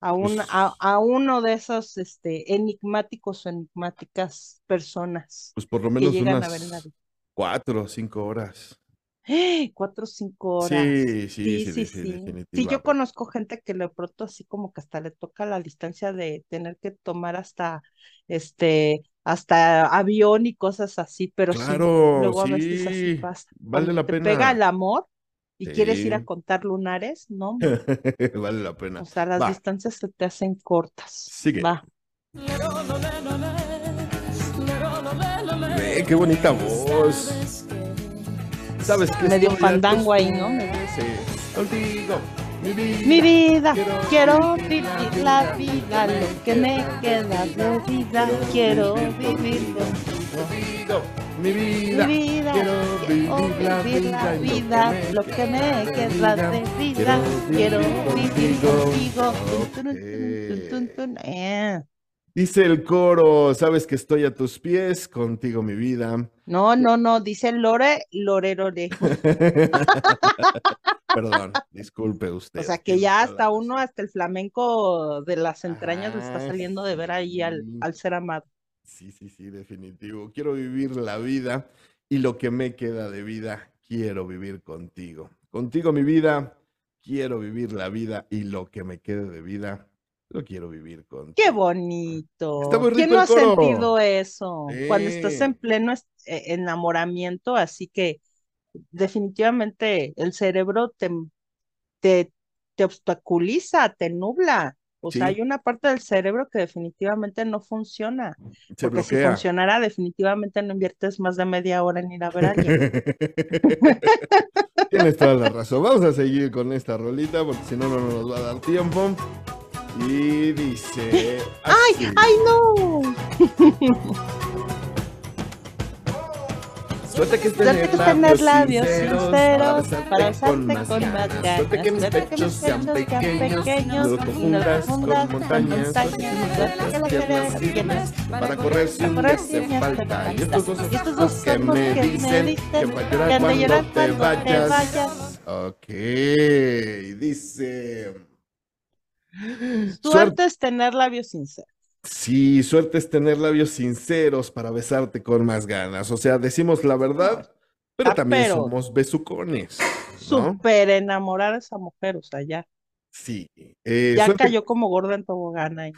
a, un, Pues- a, a uno de esos este, enigmáticos o enigmáticas personas pues por lo menos unas cuatro o cinco horas. ¡Eh! Cuatro o cinco horas. Sí, sí, Sí, sí, sí, sí. Sí, yo conozco gente que de pronto así como que hasta le toca la distancia de tener que tomar hasta este hasta avión y cosas así, pero sí, Claro, luego a veces así sí, pasa. vale Cuando la te pena. pega el amor y quieres ir a Sí. contar lunares, ¿no? Vale la pena. O sea, las Va. distancias se te hacen cortas. Sigue. Va. Qué bonita voz. ¿Sabes qué? Medio fandango ahí, ¿no? sí. Contigo, mi vida. Mi vida, Quiero quiero vivir vivir la vida, lo que me queda de vida, quiero vivir contigo. Contigo, mi vida. Mi vida, Quiero quiero vivir la vivir la vida, vida, lo que me queda de vida, quiero vivir contigo. Tun, tun, Dice el coro, sabes que estoy a tus pies, contigo mi vida. No, no, no, dice Lore, Lore, Lore. Perdón, disculpe usted. O sea que ya hasta uno, hasta el flamenco de las entrañas le está Ah, saliendo de ver ahí al ser amado. Sí, sí, sí, definitivo. Quiero vivir la vida y lo que me queda de vida, quiero vivir contigo. Contigo mi vida, quiero vivir la vida y lo que me quede de vida, lo quiero vivir contigo. Qué bonito. Está muy ¿Quién rico no el ha sentido eso? Cuando estás en pleno eh, enamoramiento, así que definitivamente el cerebro te, te, te obstaculiza, te nubla. O sea, hay una parte del cerebro que definitivamente no funciona. Se Porque si funcionara, definitivamente no inviertes más de media hora en ir a ver a alguien. Tienes toda la razón. Vamos a seguir con esta rolita porque si no, no nos va a dar tiempo. Y dice. así. ¡Ay, no! Suerte que tener que tener labios sinceros sinceros para besarte con con más ganas. Suerte que mis que pechos sean pequeños, pequeños no confundas con montañas. Suerte que que las piernas firmes para correr sin día te falta. Y estos dos ojos que me que dicen que va a que llorar cuando te vayas. Ok, dice. Suerte. Suerte es tener labios sinceros. Sí, suerte es tener labios sinceros para besarte con más ganas. O sea, decimos la verdad, pero Ah, también pero- somos besucones, ¿no? Súper enamorar a esa mujer, o sea, ya, Sí. Eh, ya suerte, cayó como gorda en tobogán ahí,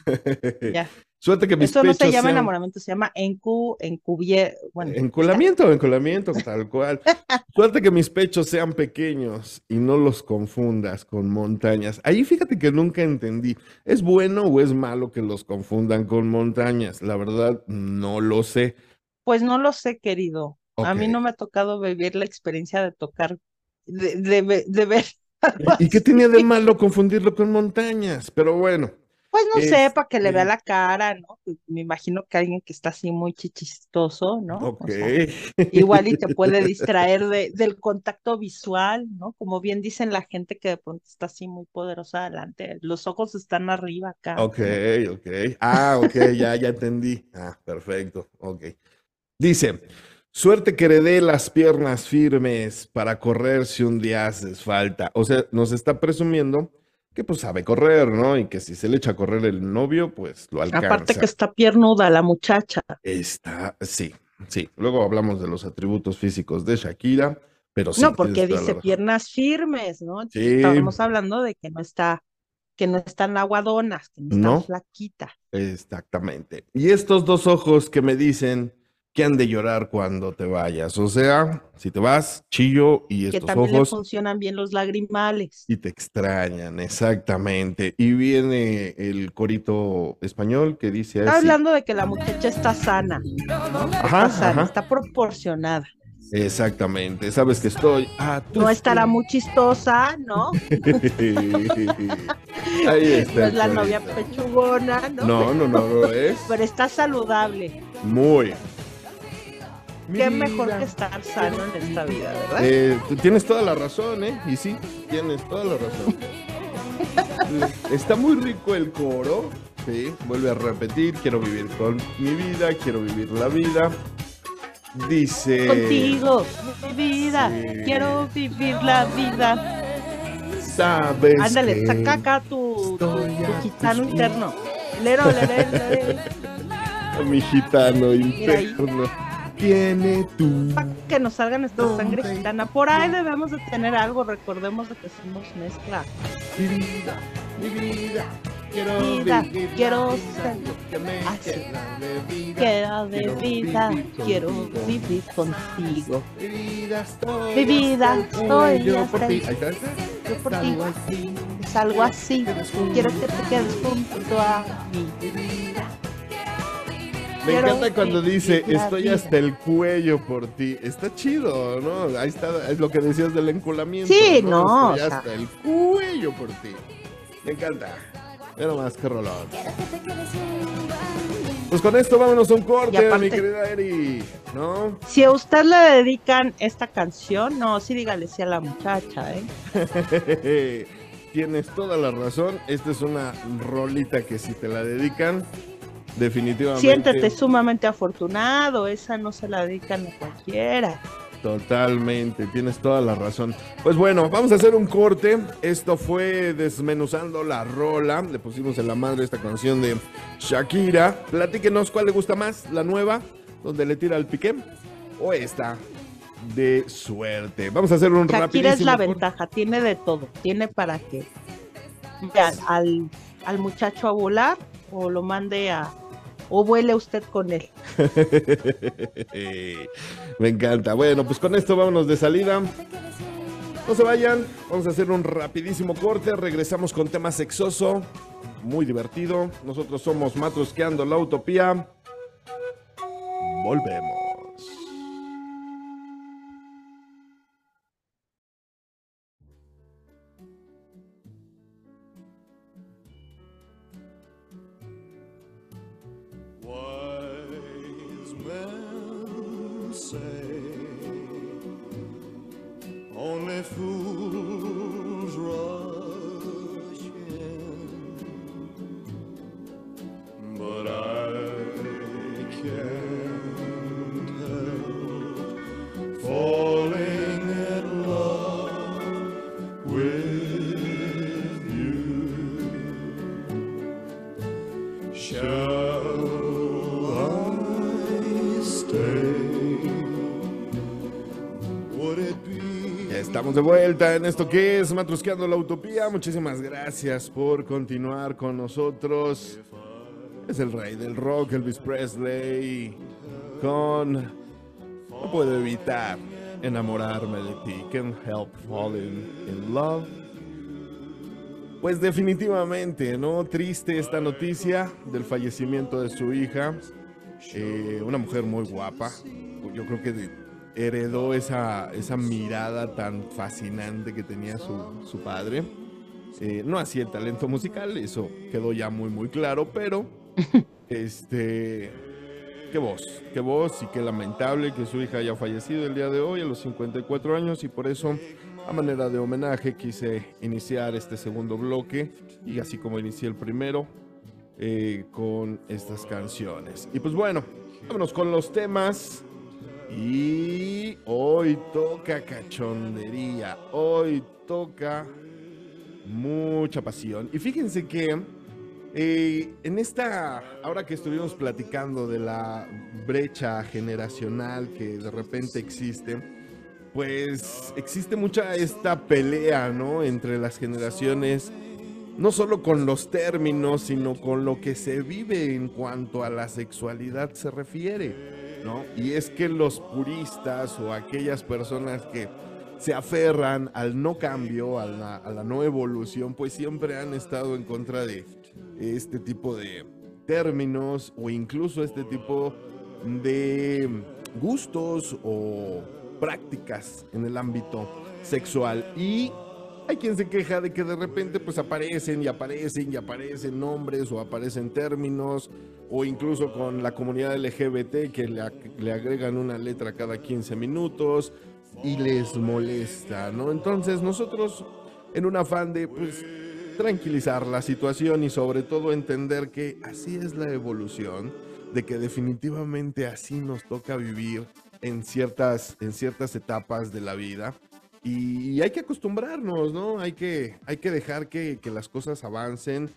ya. suerte que mis Eso no se pechos llama sean- enamoramiento, se llama encu, encubier, bueno, Enculamiento, enculamiento, tal cual. Suerte que mis pechos sean pequeños y no los confundas con montañas. Ahí fíjate que nunca entendí. ¿Es bueno o es malo que los confundan con montañas? La verdad, no lo sé. Pues no lo sé, querido. A mí no me ha tocado vivir la experiencia de tocar, de, de, de ver. ¿Y qué tenía de malo confundirlo con montañas? Pero bueno, Pues no sé, para que le vea la cara, ¿no? Pues Me imagino que alguien que está así muy chichistoso, ¿no? O ok. sea, igual y te puede distraer de, del contacto visual, ¿no? Como bien dicen la gente que de pronto está así muy poderosa adelante, los ojos están arriba acá. Ok, ok. Ah, ok, ya, ya entendí. Ah, perfecto. Ok. Dice, suerte que heredé las piernas firmes para correr si un día haces falta. O sea, nos está presumiendo que pues sabe correr, ¿no? Y que si se le echa a correr el novio, pues lo alcanza. Aparte que está piernuda la muchacha. Está, sí, sí. Luego hablamos de los atributos físicos de Shakira, pero sí. No, porque dice piernas firmes, ¿no? Sí. Estamos hablando de que no está, que no están aguadonas, que no está No. flaquita. Exactamente. Y estos dos ojos que me dicen que han de llorar cuando te vayas. O sea, si te vas, chillo y Que estos también le ojos funcionan bien los lagrimales. y te extrañan, exactamente. Y viene el corito español que dice Está así. hablando de que la muchacha está sana, ¿no? Ajá, Está sana, ajá. está proporcionada. Exactamente. Sabes que estoy No estará muy chistosa, ¿no? Ahí está. No es la novia pechugona, ¿no? No, no, no lo es. Pero está saludable. Muy. Qué mejor que estar sano en esta vida, ¿verdad? Eh, tú tienes toda la razón, ¿eh? Y sí, tienes toda la razón. Está muy rico el coro, sí, vuelve a repetir, quiero vivir con mi vida, quiero vivir la vida. Dice... Contigo, mi vida, sí. quiero vivir la vida. Sabes Ándale, saca acá tu, gitano interno. Lero, lere, lere, mi gitano interno tiene tu... pa' que nos salga nuestra sangre ¿Dónde gitana. Por ahí debemos de tener algo, recordemos de que somos mezcla. Mi vida, mi vida, quiero Vida, vivir quiero ser que me así. queda de vida. Quiero vivir quiero contigo. Mi vida estoy. Mi vida estoy hasta por ti. Yo por ti. Es algo así. Quiero que te quedes junto a mí. Me Quiero encanta cuando dice, estoy vida". hasta el cuello por ti. Está chido, ¿no? Ahí está, es lo que decías del enculamiento. Sí, no, Estoy o sea. hasta el cuello por ti. Me encanta. Mira más que rolón. Pues con esto vámonos a un corte, aparte- mi querida Eri. ¿No? Si a usted le dedican esta canción, no, sí dígale sí a la muchacha, ¿eh? Tienes toda la razón. Esta es una rolita que si te la dedican, definitivamente. Siéntete sumamente afortunado, esa no se la dedican a cualquiera. Totalmente, tienes toda la razón. Pues bueno, vamos a hacer un corte. Esto fue desmenuzando la rola. Le pusimos en la madre esta canción de Shakira. Platíquenos cuál le gusta más, la nueva, donde le tira el piqué, o esta de suerte. Vamos a hacer un Shakira es la corte. ventaja, tiene de todo, tiene para que al, al muchacho a volar o lo mande a o vuele usted con él. Me encanta. Bueno, pues con esto vámonos de salida. No se vayan, vamos a hacer un rapidísimo corte, regresamos con tema sexoso, muy divertido. Nosotros somos Matrosqueando la Utopía. Volvemos. only fool de vuelta en esto que es Matrosqueando la Utopía. Muchísimas gracias por continuar con nosotros. Es el rey del rock, Elvis Presley, con No puedo evitar enamorarme de ti. Can't help falling in love. Pues definitivamente, ¿no? Triste esta noticia del fallecimiento de su hija. Eh, una mujer muy guapa. Yo creo que de- heredó esa, esa mirada tan fascinante que tenía su, su padre. Eh, no así el talento musical, eso quedó ya muy, muy claro, pero este. Qué voz, qué voz y qué lamentable que su hija haya fallecido el día de hoy a los 54 años y por eso a manera de homenaje quise iniciar este segundo bloque y así como inicié el primero eh, con estas canciones. Y pues bueno, vámonos con los temas y hoy toca cachondería, hoy toca mucha pasión. Y fíjense que eh, en esta, ahora que estuvimos platicando de la brecha generacional que de repente existe, pues existe mucha esta pelea, ¿no? Entre las generaciones, no solo con los términos, sino con lo que se vive en cuanto a la sexualidad se refiere, Y es que los puristas o aquellas personas que se aferran al no cambio, a la, a la no evolución, pues siempre han estado en contra de este tipo de términos o incluso este tipo de gustos o prácticas en el ámbito sexual. Y hay quien se queja de que de repente pues aparecen y aparecen y aparecen nombres o aparecen términos o incluso con la comunidad LGBT que le, le agregan una letra cada 15 minutos y les molesta, ¿no? Entonces nosotros en un afán de pues tranquilizar la situación y sobre todo entender que así es la evolución, de que definitivamente así nos toca vivir en ciertas, en ciertas etapas de la vida. Y hay que acostumbrarnos, ¿no? Hay que, hay que dejar que, las cosas avancen.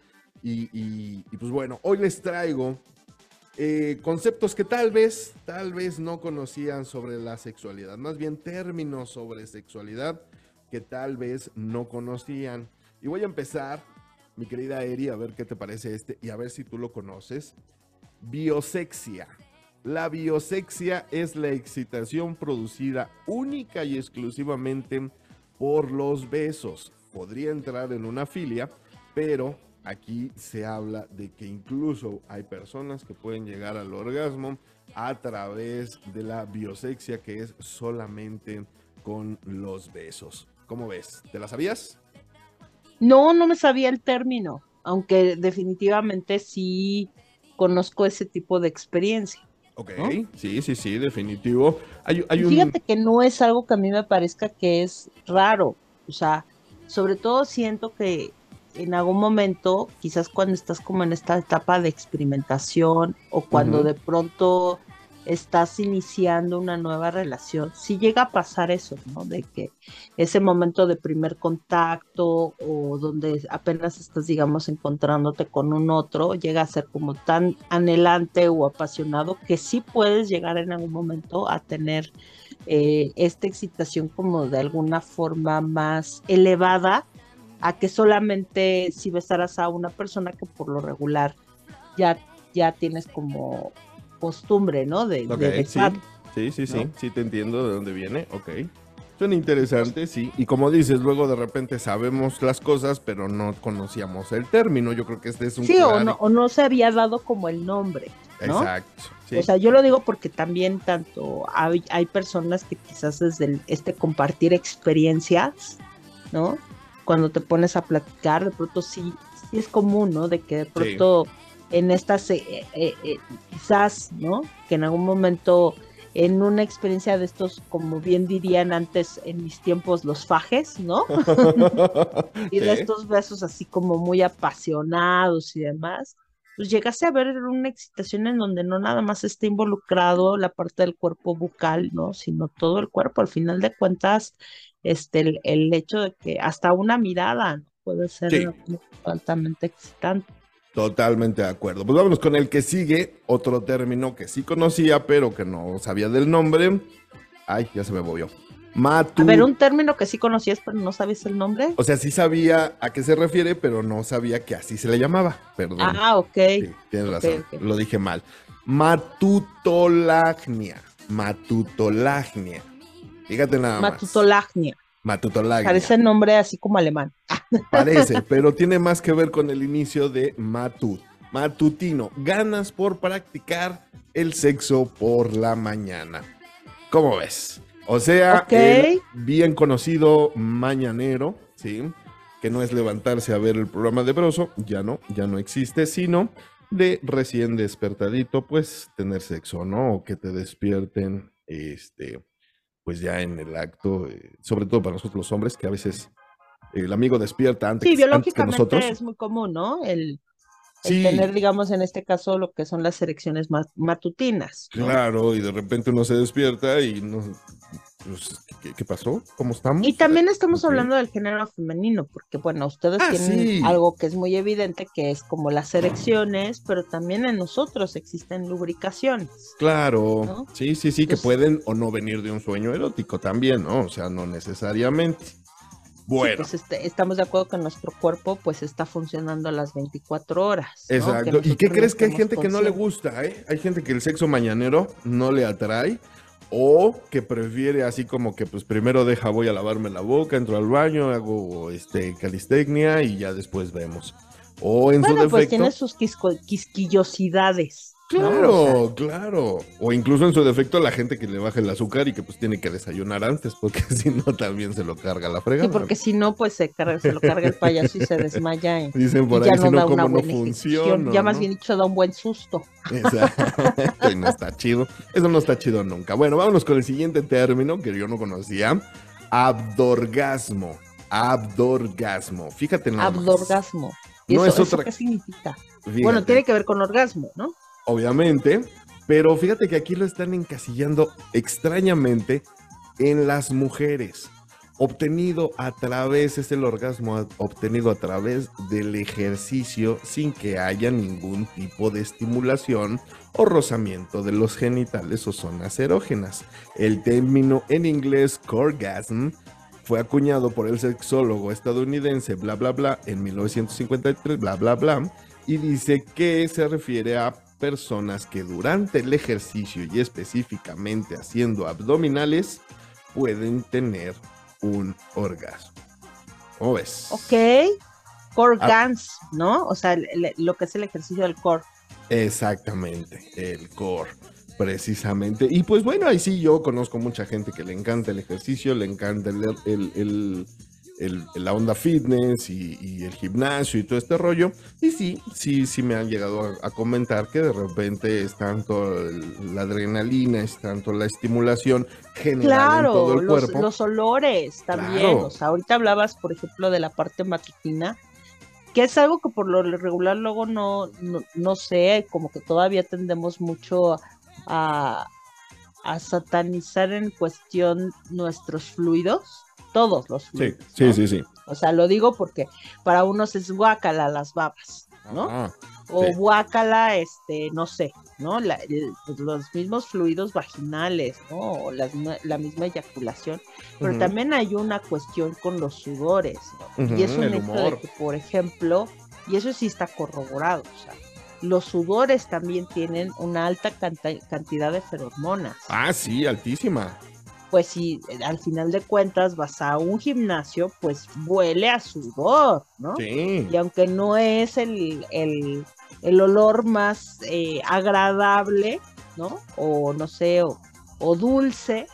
Y, pues bueno, hoy les traigo eh, conceptos que tal vez, tal vez no conocían sobre la sexualidad. Más bien términos sobre sexualidad que tal vez no conocían. Y voy a empezar, mi querida Eri, a ver qué te parece este y a ver si tú lo conoces. Biosexia. La biosexia es la excitación producida única y exclusivamente por los besos. Podría entrar en una filia, pero aquí se habla de que incluso hay personas que pueden llegar al orgasmo a través de la biosexia, que es solamente con los besos. ¿Cómo ves? ¿Te la sabías? No, no me sabía el término, aunque definitivamente sí conozco ese tipo de experiencia. Ok, ¿No? sí, sí, sí, definitivo. Hay, hay Y un... Fíjate que no es algo que a mí me parezca que es raro. O sea, sobre todo siento que en algún momento, quizás cuando estás como en esta etapa de experimentación o cuando de pronto estás iniciando una nueva relación, sí llega a pasar eso, ¿no? De que ese momento de primer contacto o donde apenas estás, digamos, encontrándote con un otro, llega a ser como tan anhelante o apasionado que sí puedes llegar en algún momento a tener eh, esta excitación como de alguna forma más elevada a que solamente si besaras a una persona que por lo regular ya, ya tienes como costumbre, ¿no? De, de Ok, sí, besar. sí, sí, sí, ¿no? sí, te entiendo de dónde viene, ok. Suena interesante, sí. Y como dices, luego de repente sabemos las cosas, pero no conocíamos el término. Yo creo que este es un... Sí, o no, o no se había dado como el nombre, ¿no? Exacto. sí. O sea, yo lo digo porque también tanto hay, hay personas que quizás desde el- este compartir experiencias, ¿no? Cuando te pones a platicar, de pronto sí, sí es común, ¿no? De que de pronto en estas, eh, eh, eh, quizás, ¿no? Que en algún momento en una experiencia de estos, como bien dirían antes en mis tiempos, los fajes, ¿no? y de Sí. estos besos así como muy apasionados y demás, pues llegase a ver una excitación en donde no nada más está involucrado la parte del cuerpo bucal, ¿no? Sino todo el cuerpo. Al final de cuentas, este, el, el hecho de que hasta una mirada ¿no? puede ser Sí. altamente excitante. Totalmente de acuerdo. Pues vámonos con el que sigue, otro término que sí conocía, pero que no sabía del nombre. Ay, ya se me movió. Matu. A ver, un término que sí conocías, pero no sabes el nombre. O sea, sí sabía a qué se refiere, pero no sabía que así se le llamaba. Perdón. Ah, ok. Sí, tienes razón. Lo dije mal. Matutolagnia. Matutolagnia. Fíjate nada más. Matutolagnia. Matutolagnia. Parece nombre así como alemán. Parece, pero tiene más que ver con el inicio de matut. Matutino, ganas por practicar el sexo por la mañana. ¿Cómo ves? O sea, el bien conocido mañanero, ¿sí? Que no es levantarse a ver el programa de Broso, ya no, ya no existe, sino de recién despertadito, pues tener sexo, ¿no? O que te despierten, este, pues ya en el acto, eh, sobre todo para nosotros los hombres, que a veces el amigo despierta antes, Sí, antes que biológicamente nosotros. es muy común, ¿no? El, el Sí. tener, digamos, en este caso, lo que son las erecciones ma- matutinas. ¿no? Claro, y de repente uno se despierta y no. Pues, ¿qué, qué pasó? ¿Cómo estamos? Y también estamos hablando del género femenino, porque bueno, ustedes Ah, tienen sí. algo que es muy evidente, que es como las erecciones, pero también en nosotros existen lubricaciones. Claro, ¿no? sí, sí, sí, que pueden o no venir de un sueño erótico también, ¿no? O sea, no necesariamente. Sí, Bueno, pues este, estamos de acuerdo que nuestro cuerpo pues está funcionando a las 24 horas. ¿no? exacto. Que ¿Y qué crees que hay gente que no le gusta, eh? Hay gente que el sexo mañanero no le atrae o que prefiere así como que pues primero deja voy a lavarme la boca, entro al baño, hago este calistecnia y ya después vemos. O en su Bueno, pues defecto tiene sus quisquillosidades. ¿No? Claro, claro. O incluso en su defecto la gente que le baja el azúcar y que pues tiene que desayunar antes, porque si no también se lo carga la fregada. Sí, porque si no, pues se, carga- se lo carga el payaso y se desmaya. y- Dicen y por ya ahí, no si da no, una no buena funciona. Ya más ¿no? bien dicho, da un buen susto. Exacto, y no está chido. Eso no está chido nunca. Bueno, vámonos con el siguiente término que yo no conocía. Abdorgasmo. Abdorgasmo. Fíjate nada más. Abdorgasmo. ¿Y No eso, es otra- qué significa? Fíjate. Bueno, tiene que ver con orgasmo, ¿no? Obviamente, pero fíjate que aquí lo están encasillando extrañamente en las mujeres. Obtenido a través, es el orgasmo obtenido a través del ejercicio sin que haya ningún tipo de estimulación o rozamiento de los genitales o zonas erógenas. El término en inglés corgasm fue acuñado por el sexólogo estadounidense bla bla bla en 1953 bla bla bla y dice que se refiere a personas que durante el ejercicio y específicamente haciendo abdominales pueden tener un orgasmo. ¿Cómo ves? Ok. core Ah. guns, ¿no? O sea, el- el- lo que es el ejercicio del core. Exactamente, el core, precisamente. Y pues bueno, ahí sí yo conozco mucha gente que le encanta el ejercicio, le encanta el, el- el- la onda fitness y, y el gimnasio y todo este rollo. Y sí, sí, sí me han llegado a, a comentar que de repente es tanto la adrenalina, es tanto la estimulación general en todo el los, cuerpo. los olores también. Claro. O sea, ahorita hablabas, por ejemplo, de la parte matutina, que es algo que por lo regular luego no, no, no sé, como que todavía tendemos mucho a, a satanizar en cuestión nuestros fluidos, todos los Sí, fluidos. sí, ¿no? sí, sí. O sea, lo digo porque para unos es guácala las babas, ¿no? Ah, o sí. guácala, este, no sé, ¿no? La- los mismos fluidos vaginales, ¿no? O la misma eyaculación. Pero también hay una cuestión con los sudores, ¿no? Y es un hecho de que, por ejemplo, y eso sí está corroborado, o sea, los sudores también tienen una alta canta- cantidad de feromonas. Ah, sí, altísima. Pues si eh, al final de cuentas vas a un gimnasio, pues huele a sudor, ¿no? Sí. Y aunque no es el, el, el olor más eh, agradable, ¿no? O no sé, o, o dulce,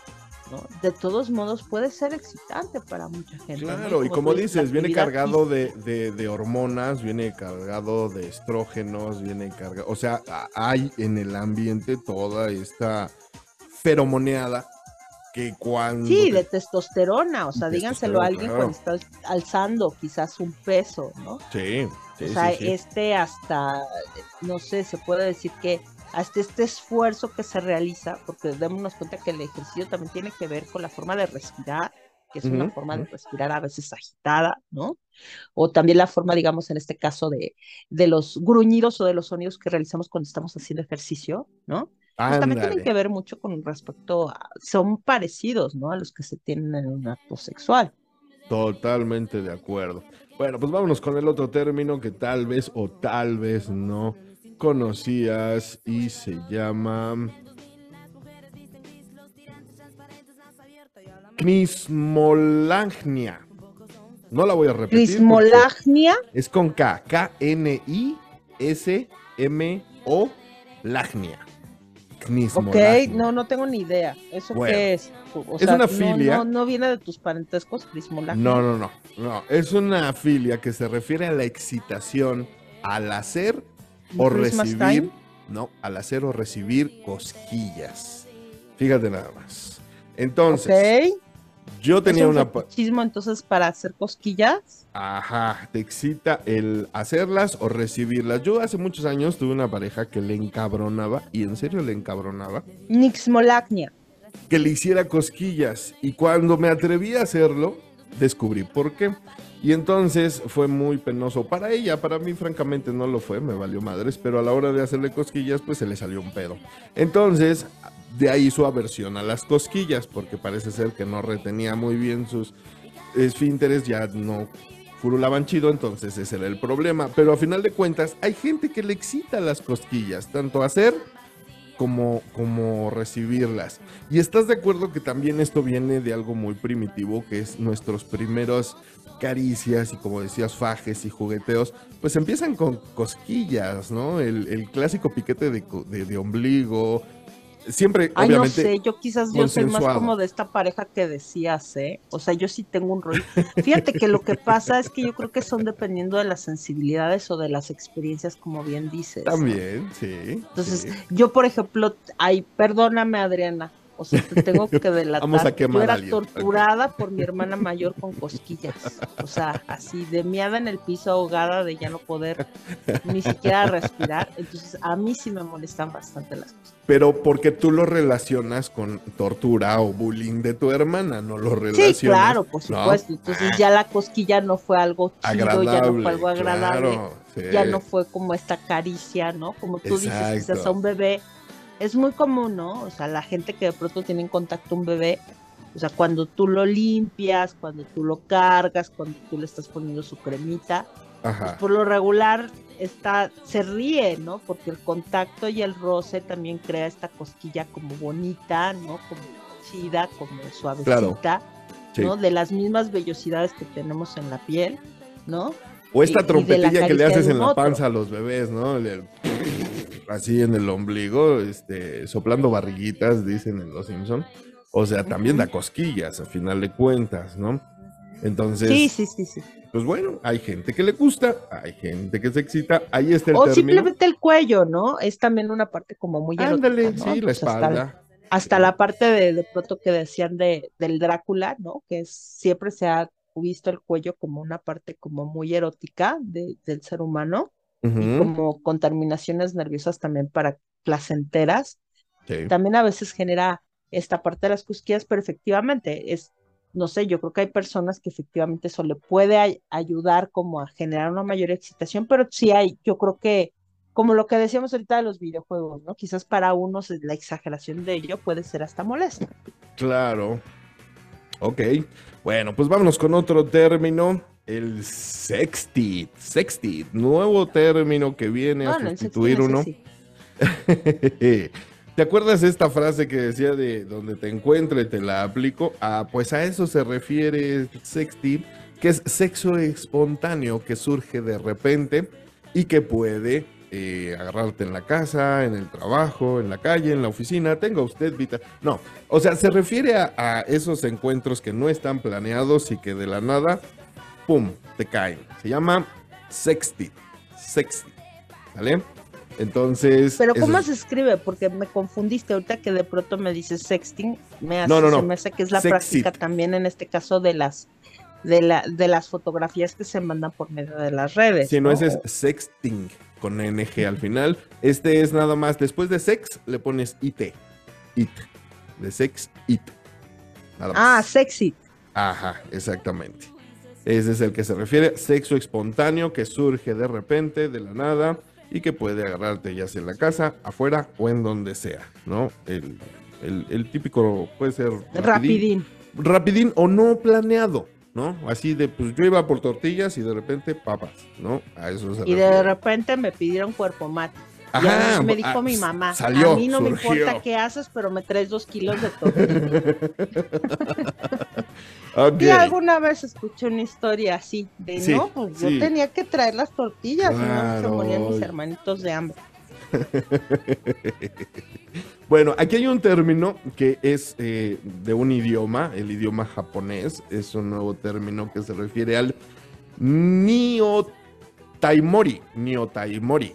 ¿no? De todos modos puede ser excitante para mucha gente. ¿no? Claro, y como dices, viene cargado de, de- de hormonas, viene cargado de estrógenos, viene cargado, o sea, hay en el ambiente toda esta feromoneada que cuando... Sí, de testosterona, o sea, De díganselo a alguien cuando estás alzando quizás un peso, ¿no? Sí, sí, o sea, sí, sí. este hasta, no sé, se puede decir que hasta este esfuerzo que se realiza, porque démonos cuenta que el ejercicio también tiene que ver con la forma de respirar, que es una forma de respirar a veces agitada, ¿no? O también la forma, digamos, en este caso de, de los gruñidos o de los sonidos que realizamos cuando estamos haciendo ejercicio, ¿no? Pues también tienen que ver mucho con respecto a, son parecidos, ¿no? A los que se tienen en un acto sexual. Totalmente de acuerdo. Bueno, pues vámonos con el otro término que tal vez o tal vez no conocías y se llama Cnismolagnia. No la voy a repetir. porque Crismolagnia, Es con K. K-N-I-S-M-O lagnia. ok, no, no tengo ni idea. ¿Eso Bueno, qué es? O es una filia. No, no, viene de tus parentescos, crismolagnia. No, no, no, no. Es una filia que se refiere a la excitación al hacer o recibir, time. no, al hacer o recibir cosquillas. Fíjate nada más. Entonces, Ok. Yo tenía ¿Es un una, fetichismo entonces para hacer cosquillas? ajá, te excita el hacerlas o recibirlas. Yo hace muchos años tuve una pareja que le encabronaba y en serio le encabronaba Nixmolagnia. que le hiciera cosquillas. Y cuando me atreví a hacerlo, descubrí por qué. Y entonces fue muy penoso para ella. Para mí, francamente, no lo fue, me valió madres. Pero a la hora de hacerle cosquillas, pues se le salió un pedo. Entonces, de ahí su aversión a las cosquillas, porque parece ser que no retenía muy bien sus esfínteres, ya no furulaban chido, entonces ese era el problema. Pero a final de cuentas, hay gente que le excita las cosquillas, tanto hacer como, como recibirlas. Y estás de acuerdo que también esto viene de algo muy primitivo, que es nuestros primeros caricias y como decías, fajes y jugueteos, pues empiezan con cosquillas, ¿no? El, clásico piquete de, de- de ombligo. Siempre, Ay, obviamente, no sé, yo quizás yo soy más como de esta pareja que decías, ¿eh? O sea, yo sí tengo un rollo. Fíjate que lo que pasa es que yo creo que son dependiendo de las sensibilidades o de las experiencias, como bien dices. ¿no? también, sí. Entonces, sí. yo, por ejemplo, ay, perdóname, Adriana. O sea, te tengo que delatar. Vamos a quemar yo era a alguien, torturada por mi hermana mayor con cosquillas. O sea, así de miada en el piso, ahogada, de ya no poder ni siquiera respirar. Entonces, a mí sí me molestan bastante las cosas. Pero porque tú lo relacionas con tortura o bullying de tu hermana, no lo relacionas. Sí, claro, por ¿no? supuesto. Entonces, ya la cosquilla no fue algo chido, ya no fue algo agradable. claro, sí. ya no fue como esta caricia, ¿no? Como tú dices, quizás Exacto. a un bebé es muy común, ¿no? O sea, la gente que de pronto tiene en contacto un bebé, o sea, cuando tú lo limpias, cuando tú lo cargas, cuando tú le estás poniendo su cremita, pues por lo regular está, se ríe, ¿no? Porque el contacto y el roce también crea esta cosquilla como bonita, ¿no? Como chida, como suavecita, Sí. ¿no? De las mismas vellosidades que tenemos en la piel, ¿no? O esta y- trompetilla que le haces en la otro. panza a los bebés, ¿no? Le- así en el ombligo, este, soplando barriguitas, dicen en Los Simpson. O sea, también da cosquillas, a final de cuentas, ¿no? Entonces, Sí, sí, sí, sí. pues bueno, hay gente que le gusta, hay gente que se excita, ahí está el O término. simplemente el cuello, ¿no? Es también una parte como muy Ándale, erótica, ¿no? sí, la Pues hasta- espalda. hasta la parte de, de pronto que decían de, del Drácula, ¿no? Que es- siempre se ha visto el cuello como una parte como muy erótica de- del ser humano y Ujú, como con terminaciones nerviosas también para placenteras. sí. También a veces genera esta parte de las cosquillas, pero efectivamente es, no sé, yo creo que hay personas que efectivamente eso le puede ay- ayudar como a generar una mayor excitación, pero sí hay, yo creo que como lo que decíamos ahorita de los videojuegos, ¿no? Quizás para unos la exageración de ello puede ser hasta molesta. Claro. Ok. Bueno, pues vámonos con otro término. El sextit. Sextit. Nuevo término que viene a el sustituir uno. ¿Te acuerdas esta frase que decía de donde te encuentre te la aplico? Ah, pues a eso se refiere sexting, que es sexo espontáneo que surge de repente y que puede eh, agarrarte en la casa, en el trabajo, en la calle, en la oficina. Tenga usted vita. No, o sea, se refiere a, a esos encuentros que no están planeados y que de la nada, ¡pum!, te caen. Se llama sexting. Sexting. ¿Vale? Entonces. Pero ¿cómo es- se escribe? Porque me confundiste ahorita que de pronto me dices sexting, me hace, No, no, no. se me hace que es la Sexit. práctica también en este caso de las de la de las fotografías que se mandan por medio de las redes. Si no, ¿no? ese es sexting con NG al final. Este es nada más, después de sex le pones IT. IT. De sex, IT. Nada Ah, más. sexy. Ajá, exactamente. Ese es el que se refiere. Sexo espontáneo que surge de repente, de la nada, y que puede agarrarte ya sea en la casa, afuera o en donde sea, ¿no? El, el- el típico puede ser Rapidín. rapidín o no planeado, ¿no? Así de, pues yo iba por tortillas y de repente papas, ¿no? A eso se Y de repente me pidieron cuerpo mate. Ajá, me dijo ah, mi mamá, salió, a mí no me importa qué haces, pero me traes dos kilos de tortilla. Ok. Y alguna vez escuché una historia así, de Sí, no, pues yo tenía que traer las tortillas, si no se Claro. morían mis hermanitos de hambre. Bueno, aquí hay un término que es eh, de un idioma, el idioma japonés, es un nuevo término que se refiere al Niotaimori, Niotaimori.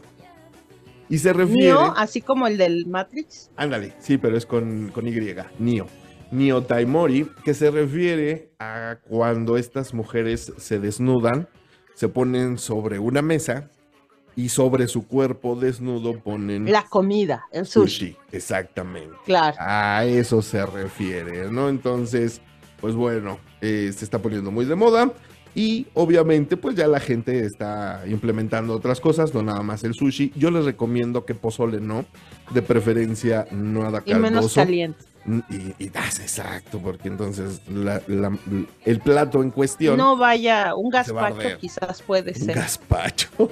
Y se refiere... Neo, así como el del Matrix. Ándale, sí, pero es con, con Y, Nio. Niotaimori, que se refiere a cuando estas mujeres se desnudan, se ponen sobre una mesa y sobre su cuerpo desnudo ponen La comida, el sushi. sushi. Exactamente. Claro. A eso se refiere, ¿no? Entonces, pues bueno, eh, se está poniendo muy de moda. Y obviamente, pues ya la gente está implementando otras cosas, no nada más el sushi. Yo les recomiendo que pozole no, de preferencia nada Y menos caldoso. caliente. Y, y das exacto, porque entonces la- la- el plato en cuestión. No vaya, un gazpacho quizás puede Un ser. gazpacho.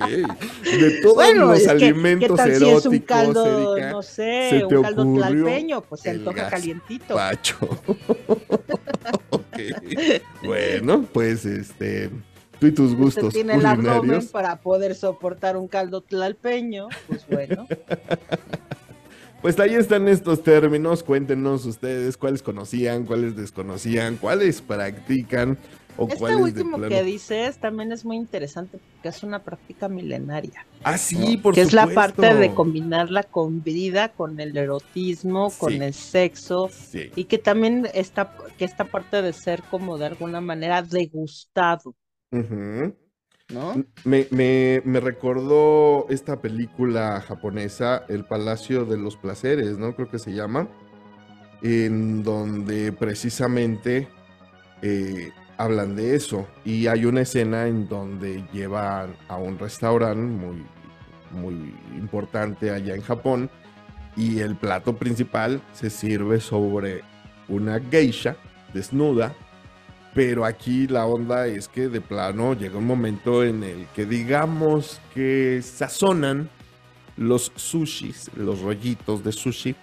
Ok. De todos Bueno, los es que, ¿qué alimentos tal si eróticos, es un caldo, Erika, no ¿se sé, un caldo tlalpeño? Pues se antoja calientito. gazpacho. Ok. Bueno, pues este, tú y tus Usted gustos tiene el abdomen culinarios. para poder soportar un caldo tlalpeño, pues bueno. Pues ahí están estos términos. Cuéntenos ustedes cuáles conocían, cuáles desconocían, cuáles practican o Este cuáles último que dices también es muy interesante porque es una práctica milenaria. Ah, sí, por que es la parte de combinarla con vida, con el erotismo, con Sí. el sexo Sí. y que también está que esta parte de ser como de alguna manera degustado, Ujú. ¿No? Me, me- me recordó esta película japonesa, El Palacio de los Placeres, ¿no? Creo que se llama. En donde precisamente eh, hablan de eso. Y hay una escena en donde llevan a un restaurante muy, muy importante allá en Japón. Y el plato principal se sirve sobre una geisha desnuda pero aquí la onda es que de plano llega un momento en el que digamos que sazonan los sushis, los rollitos de sushi,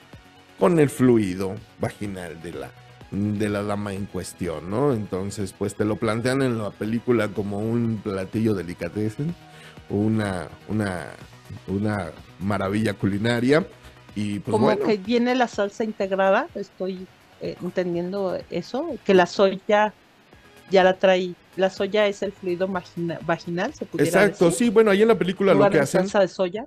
con el fluido vaginal de la de la dama en cuestión, ¿no? Entonces, pues te lo plantean en la película como un platillo delicatessen, una, una, una maravilla culinaria. Y pues Como bueno, que viene la salsa integrada, estoy eh, entendiendo eso, que la soya ya la trae, la soya es el fluido vaginal, se pudiera exacto, decir, sí, bueno, ahí en la película lo que hacen, salsa de soya.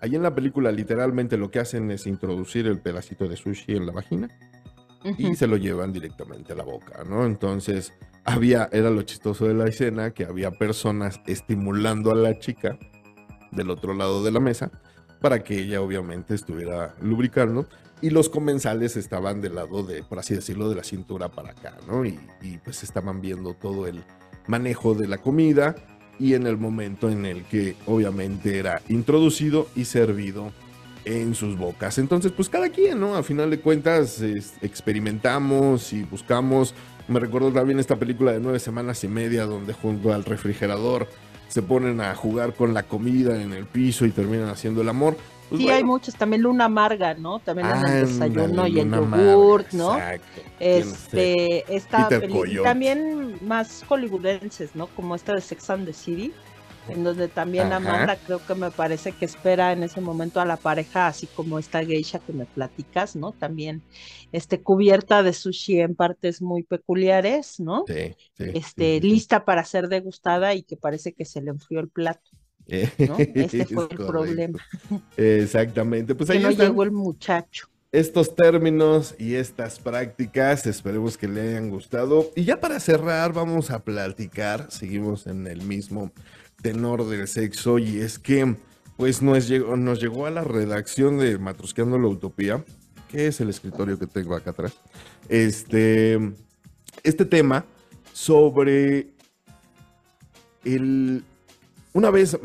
ahí en la película literalmente lo que hacen es introducir el pedacito de sushi en la vagina y se lo llevan directamente a la boca, ¿no? Entonces, había, era lo chistoso de la escena, que había personas estimulando a la chica del otro lado de la mesa para que ella obviamente estuviera lubricando y los comensales estaban del lado de, por así decirlo, de la cintura para acá, ¿no? Y, y, pues estaban viendo todo el manejo de la comida y en el momento en el que obviamente era introducido y servido en sus bocas. Entonces, pues cada quien, ¿no? A final de cuentas, es- experimentamos y buscamos. Me recuerdo también esta película de nueve semanas y media, donde junto al refrigerador se ponen a jugar con la comida en el piso y terminan haciendo el amor. Pues sí, bueno, hay muchas, también luna amarga, ¿no? También en el desayuno y el Amarga, yogurt, ¿no? Exacto. Este, esta Peter peli- Coyote. también más hollywoodenses, ¿no? Como esta de Sex and the City, en donde también Ajá. Amanda creo que me parece que espera en ese momento a la pareja, así como esta geisha que me platicas, ¿no? También este cubierta de sushi en partes muy peculiares, ¿no? Sí, sí, Este, sí, sí. lista para ser degustada y que parece que se le enfrió el plato, ¿no? Este fue el problema, Exactamente. Pues que ahí no están. llegó el muchacho. estos términos y estas prácticas. Esperemos que le hayan gustado. Y ya para cerrar, vamos a platicar. Seguimos en el mismo tenor del sexo. Y es que, pues, nos llegó, nos llegó a la redacción de Matrusqueando la Utopía, que es el escritorio que tengo acá atrás. Este, este tema sobre el. Una vez,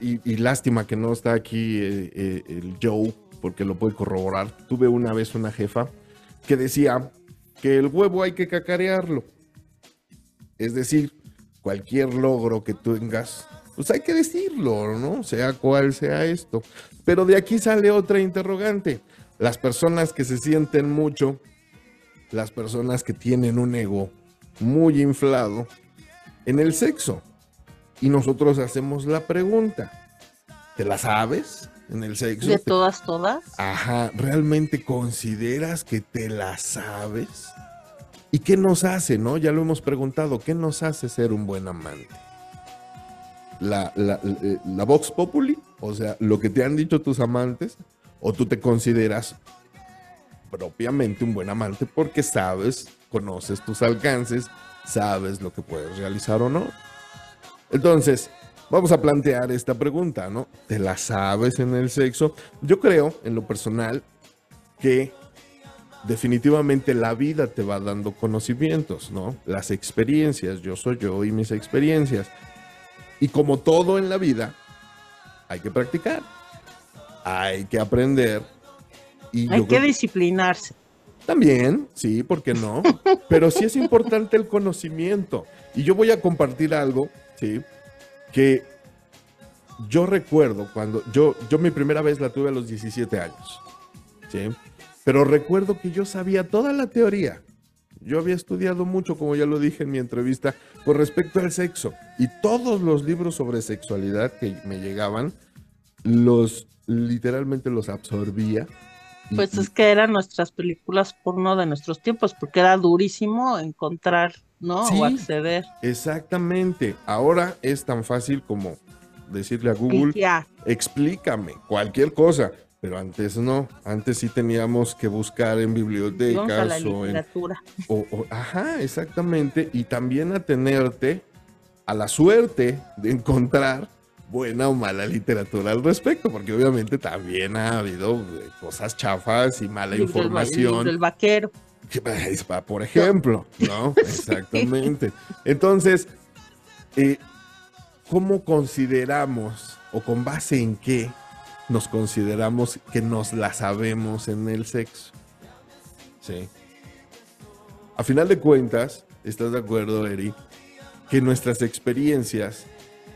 y, lástima que no está aquí eh, eh, el Joe, porque lo puede corroborar. Tuve una vez una jefa que decía que el huevo hay que cacarearlo. Es decir, cualquier logro que tengas, pues hay que decirlo, ¿no? Sea cual sea esto. Pero de aquí sale otra interrogante. Las personas que se sienten mucho, las personas que tienen un ego muy inflado en el sexo. Y nosotros hacemos la pregunta, ¿te la sabes en el sexo? De ¿Te- todas, todas. Ajá, ¿realmente consideras que te la sabes? ¿Y qué nos hace, no? Ya lo hemos preguntado, ¿qué nos hace ser un buen amante? La, la, eh, la Vox Populi, o sea, lo que te han dicho tus amantes, o tú te consideras propiamente un buen amante porque sabes, conoces tus alcances, sabes lo que puedes realizar o no. Entonces, vamos a plantear esta pregunta, ¿no? ¿Te la sabes en el sexo? Yo creo, en lo personal, que definitivamente la vida te va dando conocimientos, ¿no? Las experiencias, yo soy yo y mis experiencias. Y como todo en la vida, hay que practicar, hay que aprender. Y Hay que disciplinarse. también, sí, ¿por qué no? Pero sí es importante el conocimiento. Y yo voy a compartir algo, sí, que yo recuerdo cuando yo, yo mi primera vez la tuve a los 17 años, sí, pero recuerdo que yo sabía toda la teoría. Yo había estudiado mucho, como ya lo dije en mi entrevista, con respecto al sexo. Y todos los libros sobre sexualidad que me llegaban, los literalmente los absorbía. Pues y- es que eran nuestras películas porno de nuestros tiempos, porque era durísimo encontrar, ¿no? Sí. O acceder. Exactamente. Ahora es tan fácil como decirle a Google, Ya, explícame cualquier cosa. Pero antes no. Antes sí teníamos que buscar en bibliotecas o en. o- ajá, exactamente. Y también atenerte a la suerte de encontrar buena o mala literatura al respecto. Porque obviamente también ha habido eh, cosas chafas y mala Libro información. del vaquero. Que, pues, Por ejemplo, ¿no? Exactamente. Entonces, eh, ¿cómo consideramos o con base en qué nos consideramos que nos la sabemos en el sexo? Sí. A final de cuentas, ¿estás de acuerdo, Eri? Que nuestras experiencias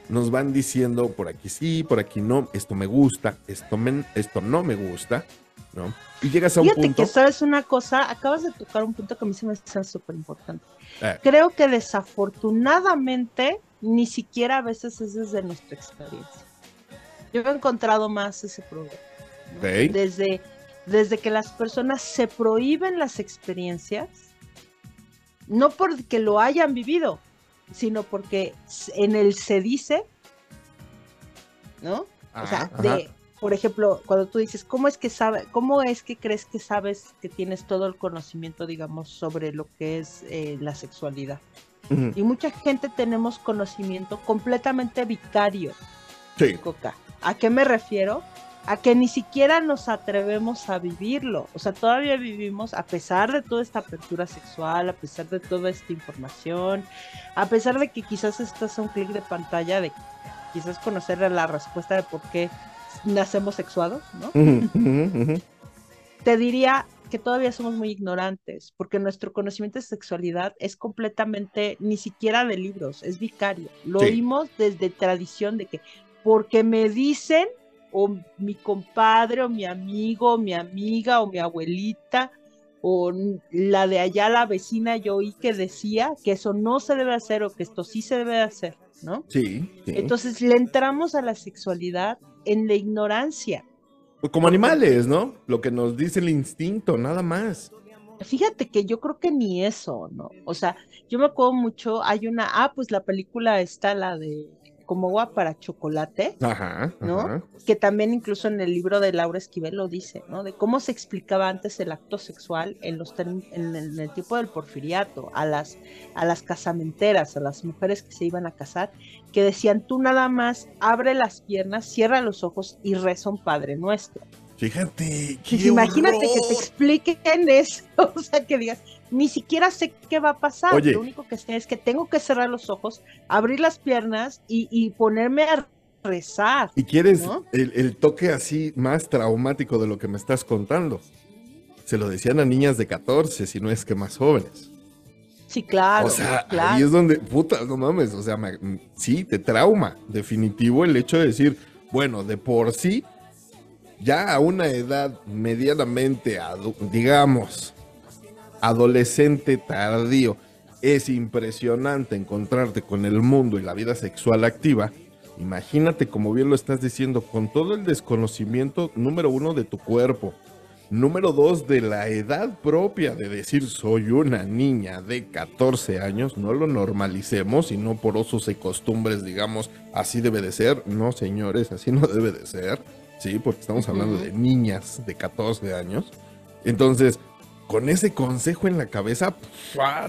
nos van diciendo por aquí sí, por aquí no, esto me gusta, esto, me- esto no me gusta. ¿no? Y llegas a un Fíjate punto. que sabes una cosa, acabas de tocar un punto que a mí se me hace súper importante. Eh. Creo que desafortunadamente ni siquiera a veces es desde nuestra experiencia. Yo he encontrado más ese problema. ¿no? Ok. Desde, desde que las personas se prohíben las experiencias, no porque lo hayan vivido, sino porque en el se dice, ¿no? O sea, Ajá, de, por ejemplo, cuando tú dices, ¿cómo es que sabe, cómo es que crees que sabes que tienes todo el conocimiento, digamos, sobre lo que es eh, la sexualidad? Y mucha gente tenemos conocimiento completamente vicario, Sí. Coca. ¿A qué me refiero? A que ni siquiera nos atrevemos a vivirlo. O sea, todavía vivimos, a pesar de toda esta apertura sexual, a pesar de toda esta información, a pesar de que quizás estás a un clic de pantalla, de quizás conocer la respuesta de por qué nacemos sexuados, ¿no? Te diría que todavía somos muy ignorantes, porque nuestro conocimiento de sexualidad es completamente, ni siquiera de libros, es vicario. Lo Sí. oímos desde tradición de que, porque me dicen, o mi compadre, o mi amigo, o mi amiga, o mi abuelita, o la de allá, la vecina, yo oí que decía que eso no se debe hacer, o que esto sí se debe hacer, ¿no? Sí, sí. Entonces le entramos a la sexualidad en la ignorancia. Pues como animales, ¿no? Lo que nos dice el instinto, nada más. Fíjate que yo creo que ni eso, ¿no? O sea, yo me acuerdo mucho, hay una, ah, pues la película está la de Como agua para chocolate, Ajá, ¿no? ajá. que también incluso en el libro de Laura Esquivel lo dice, ¿no? De cómo se explicaba antes el acto sexual en los en el, en el tiempo del porfiriato, a las, a las casamenteras, a las mujeres que se iban a casar, que decían, tú nada más abre las piernas, cierra los ojos y reza un Padre Nuestro. Fíjate, qué Pues imagínate que te expliquen eso, o sea, que digas, ni siquiera sé qué va a pasar, Oye. lo único que sé es que tengo que cerrar los ojos, abrir las piernas y, y ponerme a rezar. Y quieres ¿no? el, el toque así más traumático de lo que me estás contando. Se lo decían a niñas de 14, si no es que más jóvenes. Sí, claro, o sea, claro. ahí es donde, puta, no mames, o sea, me- sí, te trauma, definitivo el hecho de decir, bueno, de por sí, ya a una edad medianamente, digamos, adolescente tardío, es impresionante encontrarte con el mundo y la vida sexual activa. Imagínate, como bien lo estás diciendo, con todo el desconocimiento, número uno, de tu cuerpo, Número dos, de la edad propia de decir soy una niña de 14 años, no lo normalicemos y no por usos y costumbres, digamos, así debe de ser. No, señores, así no debe de ser. Sí, porque estamos hablando de niñas de 14 años. Entonces, con ese consejo en la cabeza,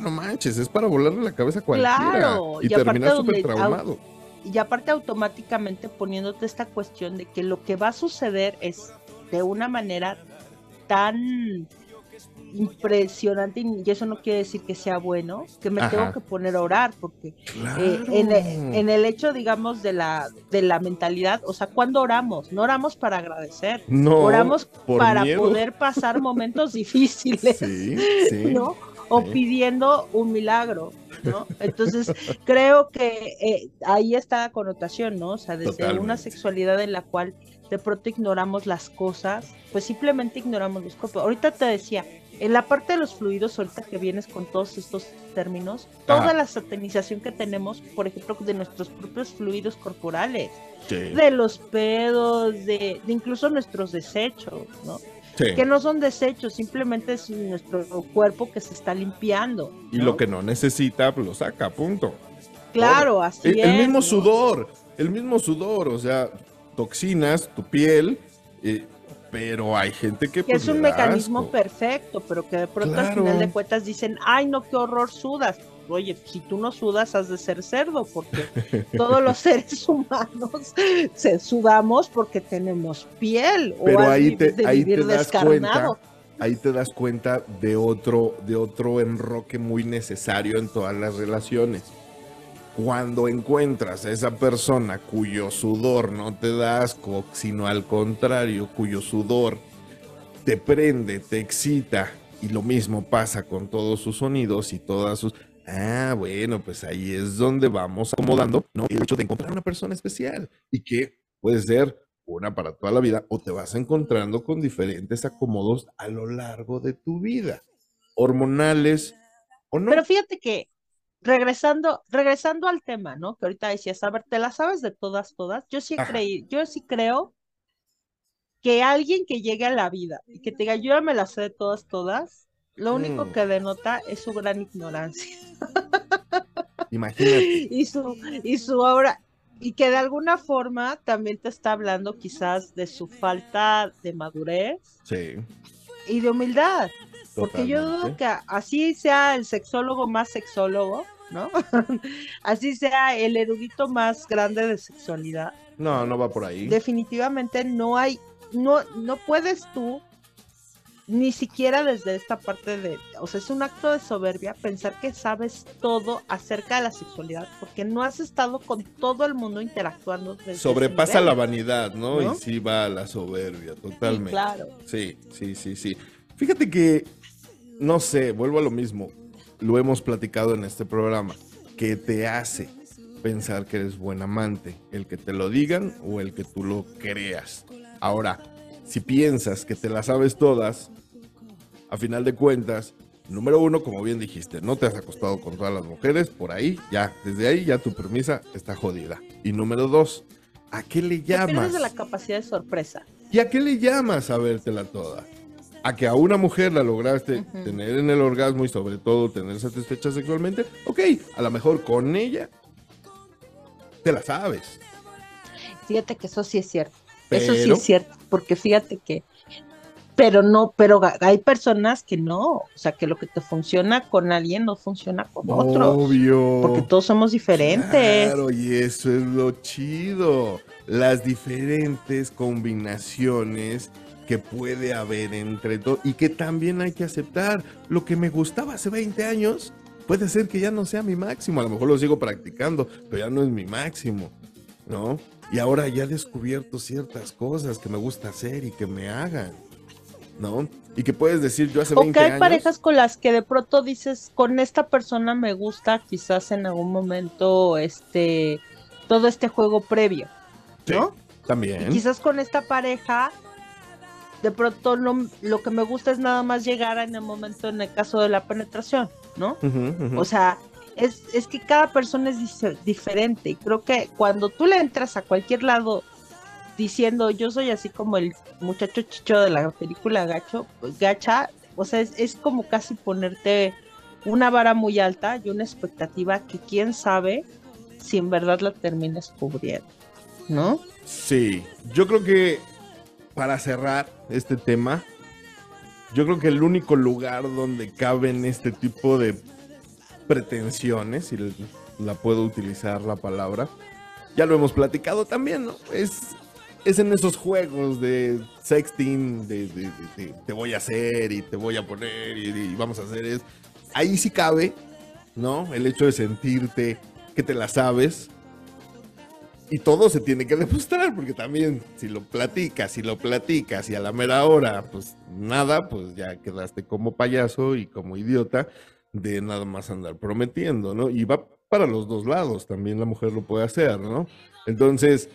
no manches, es para volarle la cabeza a cualquiera. Claro, y, y terminar súper traumado. Y aparte automáticamente poniéndote esta cuestión de que lo que va a suceder es de una manera tan impresionante y eso no quiere decir que sea bueno, que me Ajá. tengo que poner a orar porque Claro. eh, en, el, en el hecho, digamos, de la, de la mentalidad, o sea, cuando oramos? No oramos para agradecer, no, oramos para miedo. poder pasar momentos difíciles, Sí, sí. ¿no? O sí. pidiendo un milagro, ¿no? Entonces, creo que eh, ahí está la connotación, ¿no? O sea, desde una sexualidad en la cual de pronto ignoramos las cosas, pues simplemente ignoramos los cuerpos. Ahorita te decía, en la parte de los fluidos, ahorita que vienes con todos estos términos, toda Ajá. la satanización que tenemos, por ejemplo, de nuestros propios fluidos corporales, Sí, de los pedos, de, de incluso nuestros desechos, ¿no? sí. Que no son desechos, simplemente es nuestro cuerpo que se está limpiando. Y lo que no necesita, pues lo saca, punto. Claro, así El, es. el mismo ¿no? sudor, el mismo sudor, o sea, toxinas, tu piel, eh, pero hay gente que... Pues, es un mecanismo asco. perfecto, pero que de pronto al final de cuentas dicen, ay, no, qué horror sudas. Oye, si tú no sudas, has de ser cerdo, porque todos los seres humanos se sudamos porque tenemos piel. o Pero has ahí te, de ahí te das cuenta, descarnado. ahí te das cuenta de otro, de otro enroque muy necesario en todas las relaciones. Cuando encuentras a esa persona cuyo sudor no te da asco, sino al contrario, cuyo sudor te prende, te excita, y lo mismo pasa con todos sus sonidos y todas sus... Ah, bueno, pues ahí es donde vamos acomodando, ¿no? El hecho de encontrar una persona especial y que puede ser una para toda la vida o te vas encontrando con diferentes acomodos a lo largo de tu vida, hormonales o no. Pero fíjate que regresando, regresando al tema, ¿no? Que ahorita decías, a ver, ¿te la sabes de todas, todas? Yo sí Ajá. creí, yo sí creo que alguien que llegue a la vida y que te diga, yo ya me la sé de todas, todas, lo único Mm. que denota es su gran ignorancia Imagínate. y su, y su obra, y que de alguna forma también te está hablando quizás de su falta de madurez Sí, y de humildad. Porque yo dudo que así sea el sexólogo más sexólogo, ¿no? así sea el erudito más grande de sexualidad. No, no va por ahí. Definitivamente no hay, no, no puedes tú, ni siquiera desde esta parte de, o sea, es un acto de soberbia pensar que sabes todo acerca de la sexualidad, porque no has estado con todo el mundo interactuando. desde Sobrepasa la vanidad, ¿no? ¿No? Y sí va a la soberbia, Sí, totalmente. claro. Sí, sí, sí, sí. Fíjate que, no sé, vuelvo a lo mismo. Lo hemos platicado en este programa. que te hace pensar que eres buen amante? ¿El que te lo digan o el que tú lo creas? Ahora, si piensas que te las sabes todas, a final de cuentas, número uno, como bien dijiste, no te has acostado con todas las mujeres, por ahí, ya, desde ahí ya tu premisa está jodida. Y número dos, ¿a qué le Te llamas? de la capacidad de sorpresa. ¿Y a qué le llamas a vértela toda? A que a una mujer la lograste tener en el orgasmo y sobre todo tener satisfecha sexualmente, ok, a lo mejor con ella te la sabes. Fíjate que eso sí es cierto. Eso sí es cierto, porque fíjate que, pero no, pero hay personas que no, o sea, que lo que te funciona con alguien no funciona con otro, Obvio. porque todos somos diferentes. Claro, y eso es lo chido. Las diferentes combinaciones que puede haber entre todos y que también hay que aceptar. Lo que me gustaba hace 20 años puede ser que ya no sea mi máximo. A lo mejor lo sigo practicando, pero ya no es mi máximo, ¿no? Y ahora ya he descubierto ciertas cosas que me gusta hacer y que me hagan, ¿no? Y que puedes decir yo hace O 20 que hay años. parejas con las que de pronto dices, con esta persona me gusta quizás en algún momento este todo este juego previo, Sí, ¿no? Y También. quizás con esta pareja de pronto no, lo que me gusta es nada más llegar en el momento en el caso de la penetración, ¿no? O sea, es, es que cada persona es diferente y creo que cuando tú le entras a cualquier lado diciendo yo soy así como el muchacho chicho de la película Gacho, pues, Gacha, o sea, es, es como casi ponerte una vara muy alta y una expectativa que quién sabe si en verdad la terminas cubriendo, ¿no? Sí, yo creo que para cerrar este tema, yo creo que el único lugar donde caben este tipo de pretensiones, si la puedo utilizar la palabra, ya lo hemos platicado también, ¿no? Es, es en esos juegos de sexting, de te voy a hacer y te voy a poner y, y vamos a hacer es. Ahí sí cabe, ¿no? El hecho de sentirte que te la sabes, y todo se tiene que demostrar, porque también si lo platicas, si lo platicas y a la mera hora, pues nada, pues ya quedaste como payaso y como idiota de nada más andar prometiendo, ¿no? Y va para los dos lados, también la mujer lo puede hacer, ¿no? Entonces,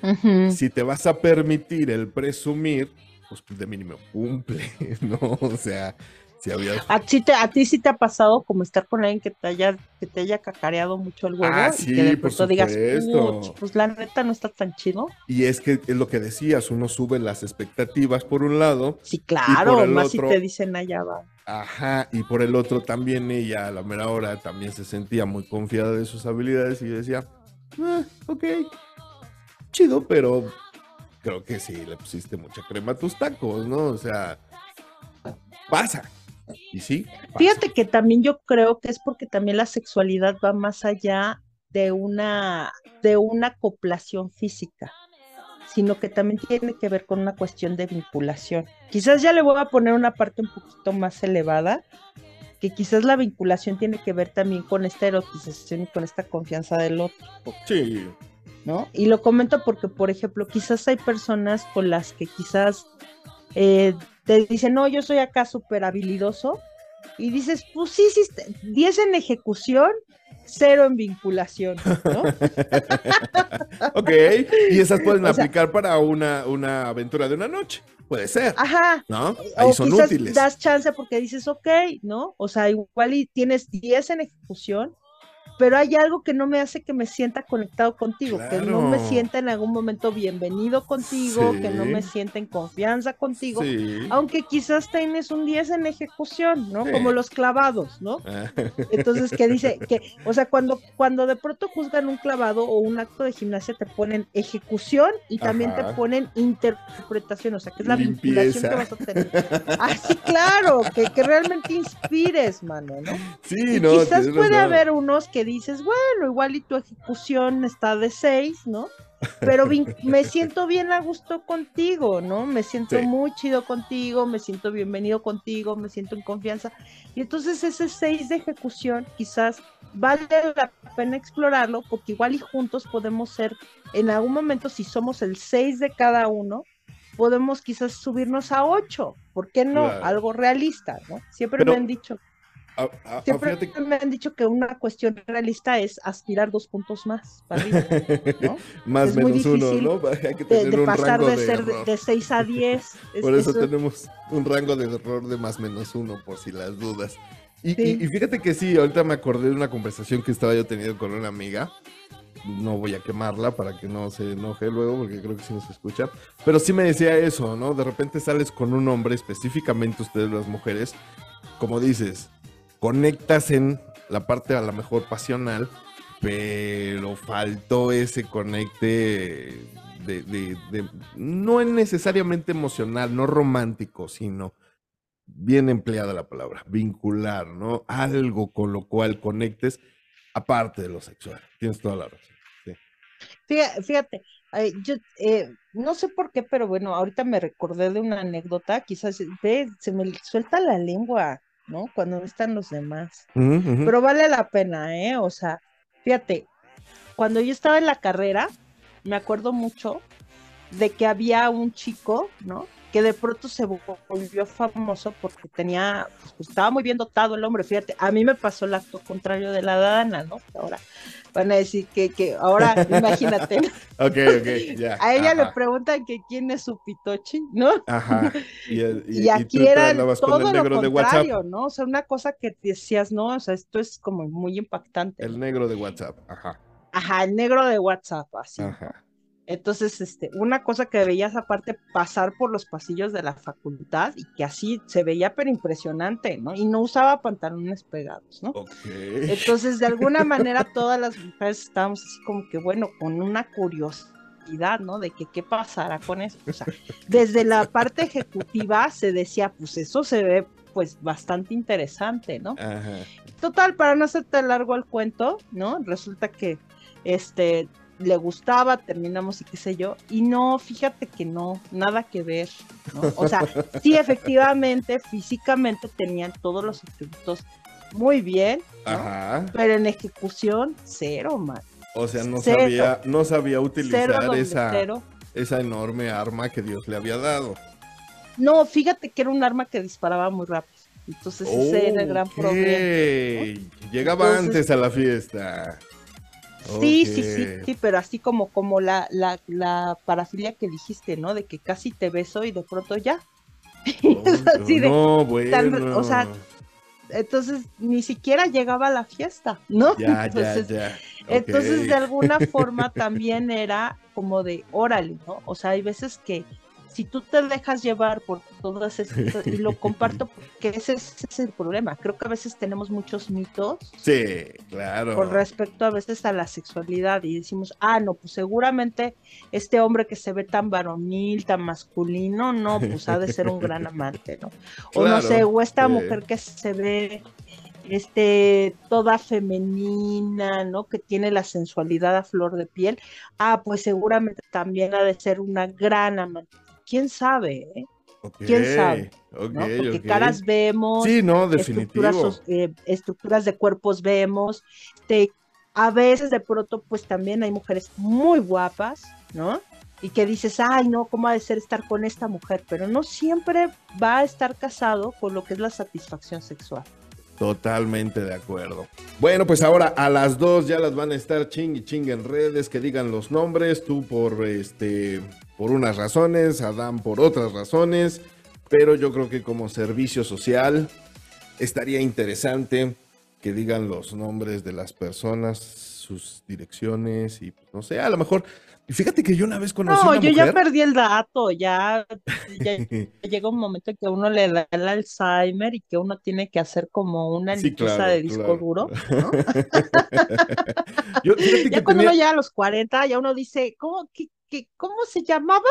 si te vas a permitir el presumir, pues de mínimo cumple, ¿no? O sea, si había... ¿A ti, te- a ti sí te ha pasado como estar con alguien que te haya, que te haya cacareado mucho el huevo Ah, y sí, que de pronto digas, supuesto. "Puch, pues la neta no está tan chido. Y es que es lo que decías, uno sube las expectativas por un lado, Sí, claro, más otro- si te dicen allá va. Ajá, y por el otro también ella a la mera hora también se sentía muy confiada de sus habilidades y decía, "Ah, ok, chido, pero creo que sí, le pusiste mucha crema a tus tacos, ¿no? O sea, pasa. Y sí, pasa. Fíjate que también yo creo que es porque también la sexualidad va más allá de una, de una acoplación física, sino que también tiene que ver con una cuestión de vinculación. Quizás ya le voy a poner una parte un poquito más elevada, que quizás la vinculación tiene que ver también con esta erotización y con esta confianza del otro. Sí, ¿no? Y lo comento porque, por ejemplo, quizás hay personas con las que quizás eh, te dicen, no, yo soy acá súper habilidoso, y dices, pues sí, sí, 10 en ejecución, cero en vinculación, ¿no? Ok, y esas pueden O sea- aplicar para una, una aventura de una noche. Puede ser, Ajá. ¿no? Ahí o son quizás útiles. das chance porque dices, ok, ¿no? O sea, igual y tienes 10 en ejecución, pero hay algo que no me hace que me sienta conectado contigo, que no me sienta en algún momento bienvenido contigo, que no me sienta en confianza contigo, Sí. aunque quizás tienes un 10 en ejecución, ¿no? Sí. Como los clavados, ¿no? Ah, Entonces, que dice que, o sea, cuando, cuando de pronto juzgan un clavado o un acto de gimnasia, te ponen ejecución y también Ajá. te ponen interpretación, o sea, que es la Limpieza. vinculación que vas a tener. Ah, sí, claro, que, que realmente inspires, mano, ¿no? Sí, Y no. quizás puede razón. haber unos que dices, bueno, igual y tu ejecución está de seis, ¿no? Pero me siento bien a gusto contigo, ¿no? Me siento Sí. muy chido contigo, me siento bienvenido contigo, me siento en confianza. Y entonces ese seis de ejecución quizás vale la pena explorarlo porque igual y juntos podemos ser, en algún momento si somos el seis de cada uno, podemos quizás subirnos a ocho. ¿Por qué no? Claro. Algo realista, ¿no? Siempre Pero- me han dicho Ah, ah, ah, Siempre fíjate me han dicho que una cuestión realista es aspirar dos puntos más para arriba, ¿no? más es menos uno, ¿no? Hay que tener de un pasar rango de ser de, error. de 6 a 10. es- Por eso, eso- tenemos un rango de error de más menos uno, por si las dudas. Y, Sí. y- y fíjate que sí, ahorita me acordé de una conversación que estaba yo teniendo con una amiga. No voy a quemarla para que no se enoje luego, porque creo que sí nos escucha. Pero sí me decía eso, ¿no? De repente sales con un hombre, específicamente ustedes las mujeres, como dices, conectas en la parte a lo mejor pasional, pero faltó ese conecte de, de- de- no es necesariamente emocional, no romántico, sino bien empleada la palabra, vincular, ¿no? Algo con lo cual conectes aparte de lo sexual. Tienes toda la razón. Fíjate, eh, yo eh, no sé por qué, pero bueno, ahorita me recordé de una anécdota, quizás ve, se me suelta la lengua, ¿no? Cuando no están los demás. Pero vale la pena, ¿eh? O sea, fíjate, cuando yo estaba en la carrera, me acuerdo mucho de que había un chico, ¿no? Que de pronto se vo- volvió famoso porque tenía, pues, estaba muy bien dotado el hombre, fíjate, a mí me pasó el acto contrario de la Dana, ¿no? Ahora van a decir que, que ahora, imagínate, Ok, ok, ya. a ella le preguntan que quién es su pitochi, ¿no? Ajá. Y, y- Y, aquí era todo el lo contrario, ¿no? O sea, una cosa que decías, no, o sea, esto es como muy impactante. El negro de WhatsApp. Ajá. Ajá, el negro de WhatsApp, así. Ajá. Entonces, este, una cosa que veías aparte pasar por los pasillos de la facultad y que así se veía pero impresionante, ¿no? Y no usaba pantalones pegados, ¿no? Ok. Entonces, de alguna manera todas las mujeres estábamos así como que, bueno, con una curiosidad, ¿no? De que qué pasará con eso. O sea, desde la parte ejecutiva se decía, pues eso se ve pues bastante interesante, ¿no? Ajá. Total, para no hacerte largo el cuento, ¿no? Resulta que este le gustaba, terminamos y qué sé yo, y no, fíjate que no, nada que ver, ¿no? O sea, sí, efectivamente, físicamente tenían todos los atributos muy bien, ¿no? Ajá. pero en ejecución, cero, man. O sea, no Cero. sabía, no sabía utilizar esa, cero. esa enorme arma que Dios le había dado. No, fíjate que era un arma que disparaba muy rápido. Entonces ese era el gran problema. Llegaba Entonces- antes a la fiesta. Sí, sí, sí, sí, pero así como, como la, la, la parafilia que dijiste, ¿no? De que casi te beso y de pronto ya. Oh, así de- no, tan- bueno. o sea, Entonces ni siquiera llegaba a la fiesta, ¿no? ya, ya, entonces, entonces de alguna forma también era como de órale, ¿no? O sea, hay veces que si tú te dejas llevar por todas esas, y lo comparto porque ese, es- ese es el problema, creo que a veces tenemos muchos mitos Sí, claro. con respecto a veces a la sexualidad y decimos, ah, no, pues seguramente este hombre que se ve tan varonil, tan masculino, no, pues ha de ser un gran amante, ¿no? O no sé, o esta mujer que se ve este toda femenina, ¿no? Que tiene la sensualidad a flor de piel, ah, pues seguramente también ha de ser una gran amante. ¿Quién sabe? eh? Quién sabe, ok, ¿no? Porque caras vemos, Sí, no, estructuras, definitivo. sos- eh, estructuras de cuerpos vemos, este, a veces de pronto pues también hay mujeres muy guapas, ¿no? Y que dices, ay no, ¿cómo ha de ser estar con esta mujer? Pero no siempre va a estar casado con lo que es la satisfacción sexual. Totalmente de acuerdo. Bueno, pues ahora a las dos ya las van a estar ching y ching en redes, que digan los nombres, tú por este, por unas razones, Adán por otras razones, pero yo creo que como servicio social estaría interesante que digan los nombres de las personas, sus direcciones y pues, no sé, a lo mejor. Y fíjate que yo una vez conocí No, una yo ya perdí el dato, ya, ya llega un momento que uno le da el Alzheimer y que uno tiene que hacer como una Sí, limpieza claro, de disco claro. duro, ¿no? Yo, Ya cuando tenía- uno llega a los 40, ya uno dice, ¿cómo, qué, qué- cómo se llamaba?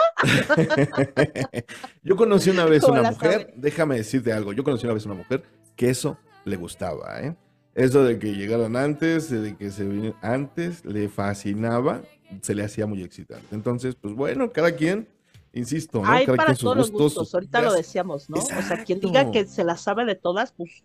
Yo conocí una vez ¿Cómo una mujer, sabe? déjame decirte algo, yo conocí una vez una mujer que eso le gustaba, ¿eh? Eso de que llegaran antes, de que se vinieran antes, le fascinaba, se le hacía muy excitante. Entonces, pues bueno, cada quien, insisto, ¿no? Hay Cada para quien sus todos los gustos, ahorita lo decíamos, ¿no? O sea, quien diga que se la sabe de todas, pues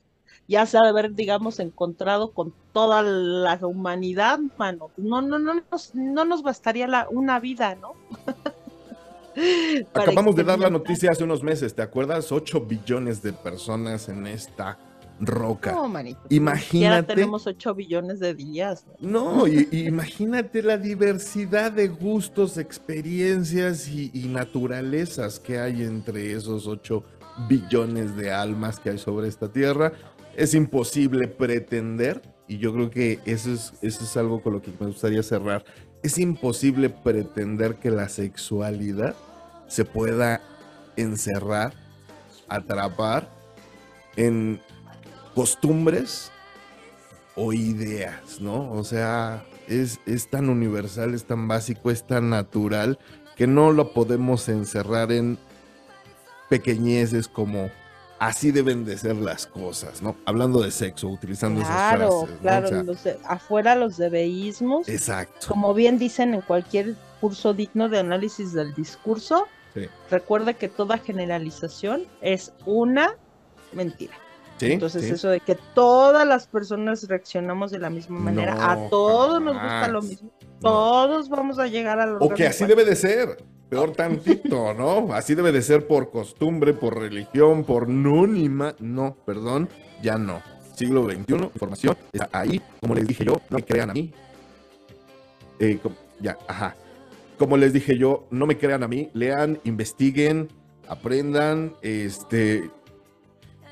ya se ha de haber, digamos, encontrado con toda la humanidad, mano. No, no, no, nos, no nos bastaría la, una vida, ¿no? Acabamos de dar la noticia hace unos meses, ¿te acuerdas? 8 billones de personas en esta roca. No, manito. Imagínate. tenemos 8 billones de días. ¿no? No, y, y imagínate la diversidad de gustos, experiencias y, y naturalezas que hay entre esos 8 billones de almas que hay sobre esta tierra. Es imposible pretender, y yo creo que eso es, eso es algo con lo que me gustaría cerrar, es imposible pretender que la sexualidad se pueda encerrar, atrapar en costumbres o ideas, ¿no? O sea, es, es tan universal, es tan básico, es tan natural que no lo podemos encerrar en pequeñeces como así deben de ser las cosas, ¿no? Hablando de sexo, utilizando Claro, esas frases. ¿no? O claro. sea, de- afuera los debeísmos, exacto. como bien dicen en cualquier curso digno de análisis del discurso, Sí. recuerda que toda generalización es una mentira. Sí, Entonces, sí. eso de que todas las personas reaccionamos de la misma manera, No, a todos nos gusta lo mismo, No. todos vamos a llegar a O que así debe de ser. Peor tantito, ¿no? Así debe de ser por costumbre, por religión, por nunima. No, perdón, ya no. Siglo XXI, información está ahí. Como les dije yo, no me crean a mí. Eh, ya, ajá. Como les dije yo, no me crean a mí. Lean, investiguen, aprendan, este.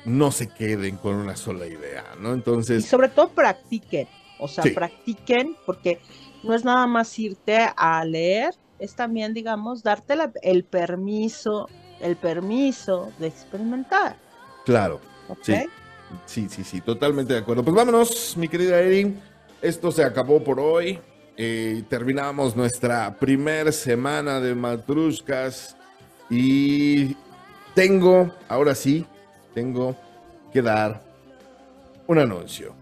No se queden con una sola idea, ¿no? Y Entonces, sobre todo practiquen, o sea, Sí. practiquen, porque no es nada más irte a leer, es también, digamos, darte la- el permiso, el permiso de experimentar. claro. Sí. Sí, sí, sí, totalmente de acuerdo. Pues vámonos, mi querida Erin. Esto se acabó por hoy. Eh, terminamos nuestra primer semana de Matrushkas. Y tengo, ahora sí, tengo que dar un anuncio.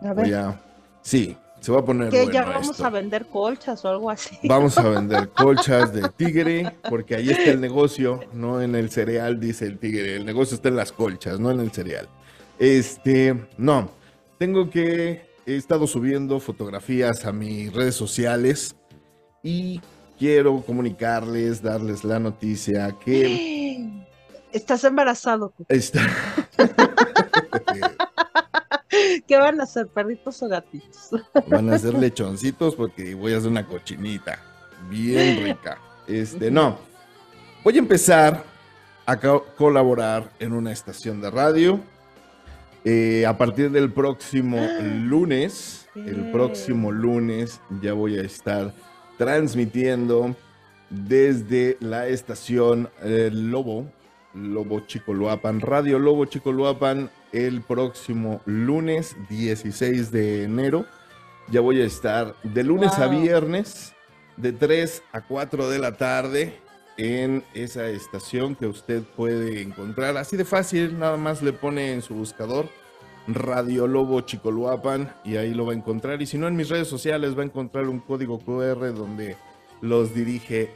A ver, Voy a- sí, se va a poner que bueno ya vamos esto. a vender colchas o algo así. Vamos a vender colchas de tigre, porque ahí está el negocio, no en el cereal, dice el tigre. El negocio está en las colchas, no en el cereal. Este, no, tengo que, he estado subiendo fotografías a mis redes sociales y quiero comunicarles, darles la noticia que Estás embarazado. Está... ¿Qué van a hacer, perritos o gatitos? Van a ser lechoncitos porque voy a hacer una cochinita bien rica. Este, no. Voy a empezar a co- colaborar en una estación de radio. Eh, a partir del próximo lunes, el próximo lunes ya voy a estar transmitiendo desde la estación eh, Lobo, Lobo Chicoloapan, Radio Lobo Chicoloapan, el próximo lunes 16 de enero. Ya voy a estar de lunes a viernes, de 3 a 4 de la tarde, en esa estación que usted puede encontrar. Así de fácil, nada más le pone en su buscador Radio Lobo Chicoloapan y ahí lo va a encontrar. Y si no, en mis redes sociales va a encontrar un código QR donde los dirige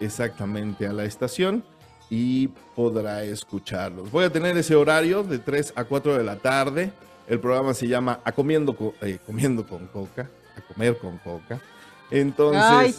exactamente a la estación y podrá escucharlos. Voy a tener ese horario de 3 a 4 de la tarde. El programa se llama A Comiendo, Co- eh, Comiendo con Coca. A comer con Coca. Entonces, Ay.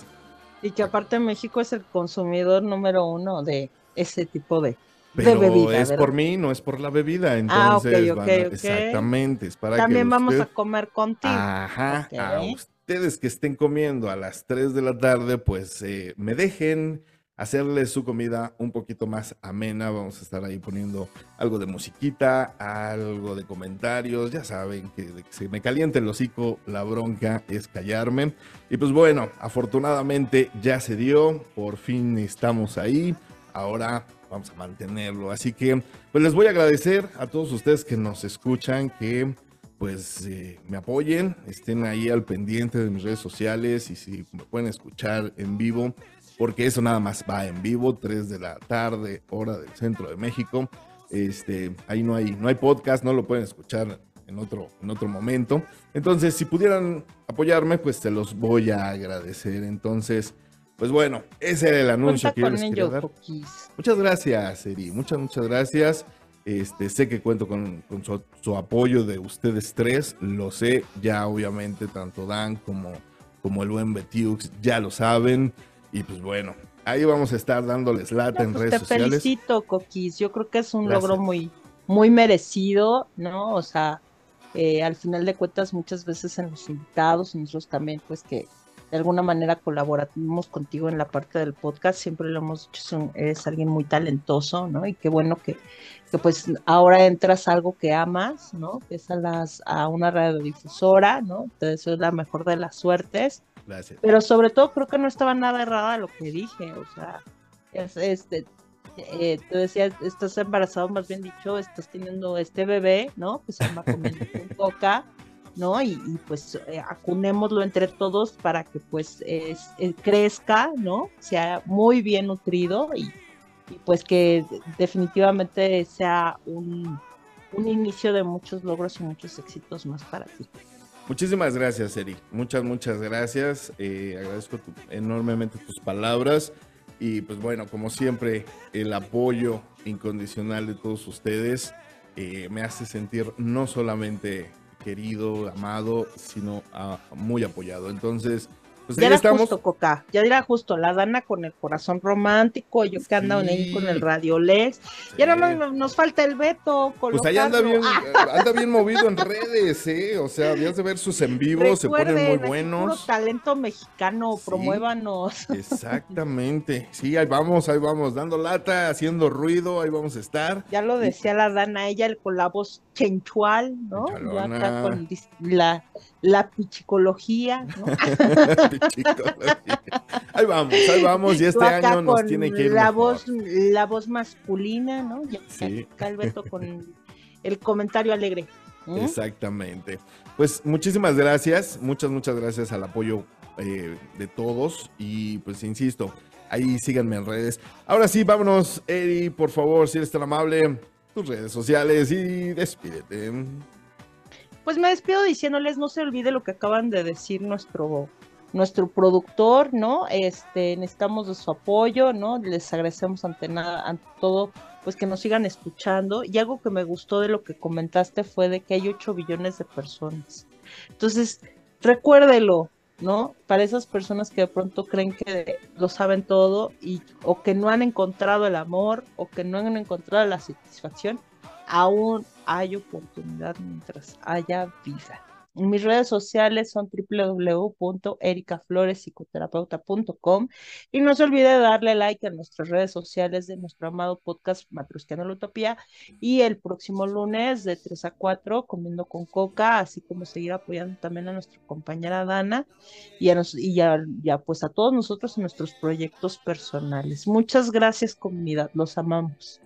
Y que aparte México es el consumidor número uno de ese tipo de, Pero bebida, es ¿verdad? por mí, no es por la bebida. Ah, Entonces, ok, van a- ok. exactamente, es para También que vamos a comer contigo. Ajá, a ustedes que estén comiendo a las 3 de la tarde, pues eh, me dejen hacerles su comida un poquito más amena. Vamos a estar ahí poniendo algo de musiquita, algo de comentarios. Ya saben que, que se me caliente el hocico, la bronca es callarme. Y pues bueno, afortunadamente ya se dio, por fin estamos ahí. Ahora vamos a mantenerlo. Así que pues les voy a agradecer a todos ustedes que nos escuchan, que pues eh, me apoyen, estén ahí al pendiente de mis redes sociales y si me pueden escuchar en vivo, porque eso nada más va en vivo, 3 de la tarde, hora del centro de México. Este, ahí no hay, no hay podcast, no lo pueden escuchar en otro, en otro momento. Entonces, si pudieran apoyarme, pues se los voy a agradecer. Entonces, pues bueno, ese era el anuncio Cuenta que yo les quería dar. Muchas gracias, Eri. Muchas, muchas gracias. Este, sé que cuento con, con su, su apoyo de ustedes tres. Lo sé, ya obviamente, tanto Dan como, como el buen Betiux ya lo saben. Y pues bueno, ahí vamos a estar dándoles lata en Pues redes te sociales. felicito, Coquis. Yo creo que es un Gracias. logro muy, muy merecido, ¿no? O sea, eh, al final de cuentas, muchas veces en los invitados, nosotros también, pues que de alguna manera colaboramos contigo en la parte del podcast, siempre lo hemos dicho, eres alguien muy talentoso, ¿no? Y qué bueno que, que pues ahora entras a algo que amas, ¿no? Que es a, las, a una radiodifusora, ¿no? Te deseo la mejor de las suertes. Gracias. Pero sobre todo creo que no estaba nada errada lo que dije, o sea, es, este, eh, tú decías, estás embarazado, más bien dicho, estás teniendo este bebé, ¿no? Que se llama comiendo con coca, ¿no? Y, pues eh, acunémoslo entre todos para que pues es- eh, crezca, ¿no? Sea muy bien nutrido y, pues que definitivamente sea un, un inicio de muchos logros y muchos éxitos más para ti. Muchísimas gracias, Eri. Muchas, muchas gracias. Eh, agradezco enormemente tus palabras. Y pues bueno, como siempre, el apoyo incondicional de todos ustedes me hace sentir no solamente querido, amado, sino ah, muy apoyado. Entonces, pues ya era estamos. justo, Coca. Ya era justo. La Dana con el corazón romántico. Yo que ando ahí con el Sí. Radiolex. Y ahora Sí. nos, nos falta el Beto. Pues ahí anda colocarlo. bien, Ah, anda bien movido en redes, ¿eh? O sea, habías de ver sus en vivos, se ponen recuerden, muy buenos. Puro talento mexicano. Sí. Promuévanos. Exactamente. Sí, ahí vamos, ahí vamos, dando lata, haciendo ruido, ahí vamos a estar. Ya lo decía la Dana, ella con la voz chenchual, ¿no? Ya con la, la pichicología, ¿no? Pichicología. ahí vamos, ahí vamos, y este año nos tiene que ir la mejor. voz, la voz masculina, ¿no? Ya Sí. Beto con el comentario alegre. ¿Mm? Exactamente. Pues muchísimas gracias, muchas, muchas gracias al apoyo eh, de todos y pues insisto, ahí síganme en redes. Ahora sí, vámonos, Eri, por favor, si eres tan amable, tus redes sociales y despídete. Pues me despido diciéndoles, no se olvide lo que acaban de decir nuestro, nuestro productor, ¿no? Este, necesitamos de su apoyo, ¿no? Les agradecemos ante nada, ante todo, pues que nos sigan escuchando. Y algo que me gustó de lo que comentaste fue de que hay 8 billones de personas. Entonces, recuérdelo, ¿no? Para esas personas que de pronto creen que lo saben todo y o que no han encontrado el amor o que no han encontrado la satisfacción, aún hay oportunidad mientras haya vida. Mis redes sociales son www.ericaflorespsicoterapeuta.com y no se olvide de darle like a nuestras redes sociales de nuestro amado podcast Matrusqueando la Utopía y el próximo lunes de 3 a 4 comiendo con coca, así como seguir apoyando también a nuestra compañera Dana y a, nos, y ya, ya pues a todos nosotros en nuestros proyectos personales. Muchas gracias comunidad, los amamos.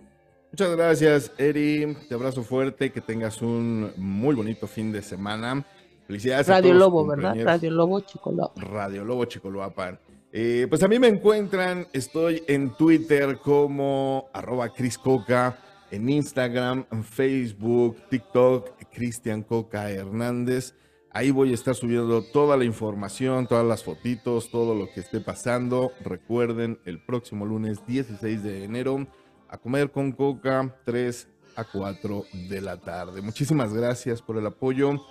Muchas gracias, Eri. Te abrazo fuerte, que tengas un muy bonito fin de semana. Felicidades a Radio todos los Lobo, ¿verdad? Radio Lobo Chico Lobo. Radio Lobo Chicoloapan. Eh, pues a mí me encuentran, estoy en Twitter como arroba Cris Coca, en Instagram, en Facebook, TikTok, Cristian Coca Hernández. Ahí voy a estar subiendo toda la información, todas las fotitos, todo lo que esté pasando. Recuerden, el próximo lunes 16 de enero, a comer con Coca, 3 a 4 de la tarde. Muchísimas gracias por el apoyo.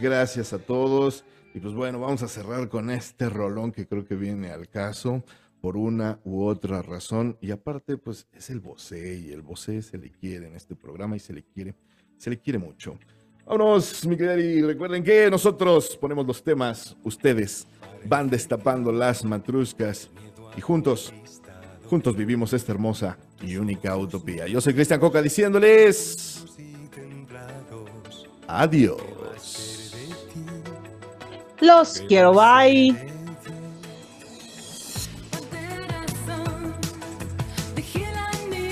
Gracias a todos. Y pues bueno, vamos a cerrar con este rolón que creo que viene al caso. por una u otra razón. Y aparte, pues es el Bosé y el Bosé se le quiere en este programa y se le quiere, se le quiere mucho. Vámonos, mi querida y recuerden que nosotros ponemos los temas, ustedes van destapando las matruscas y juntos, juntos vivimos esta hermosa y única utopía. Yo soy Cristian Coca diciéndoles adiós. Los quiero, bye.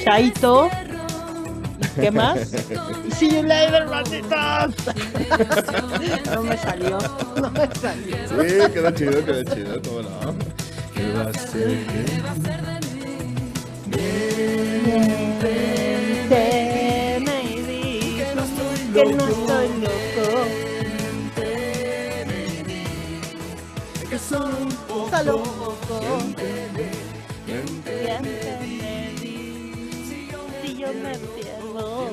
Chaito. ¿Qué más? See you later, malditos. No me salió. No me salió. Sí, quedó chido, quedó chido, cómo no. ¿Qué va a ser? Que no estoy loco. Que solo un poco. Solo un poco. Si yo me pierdo.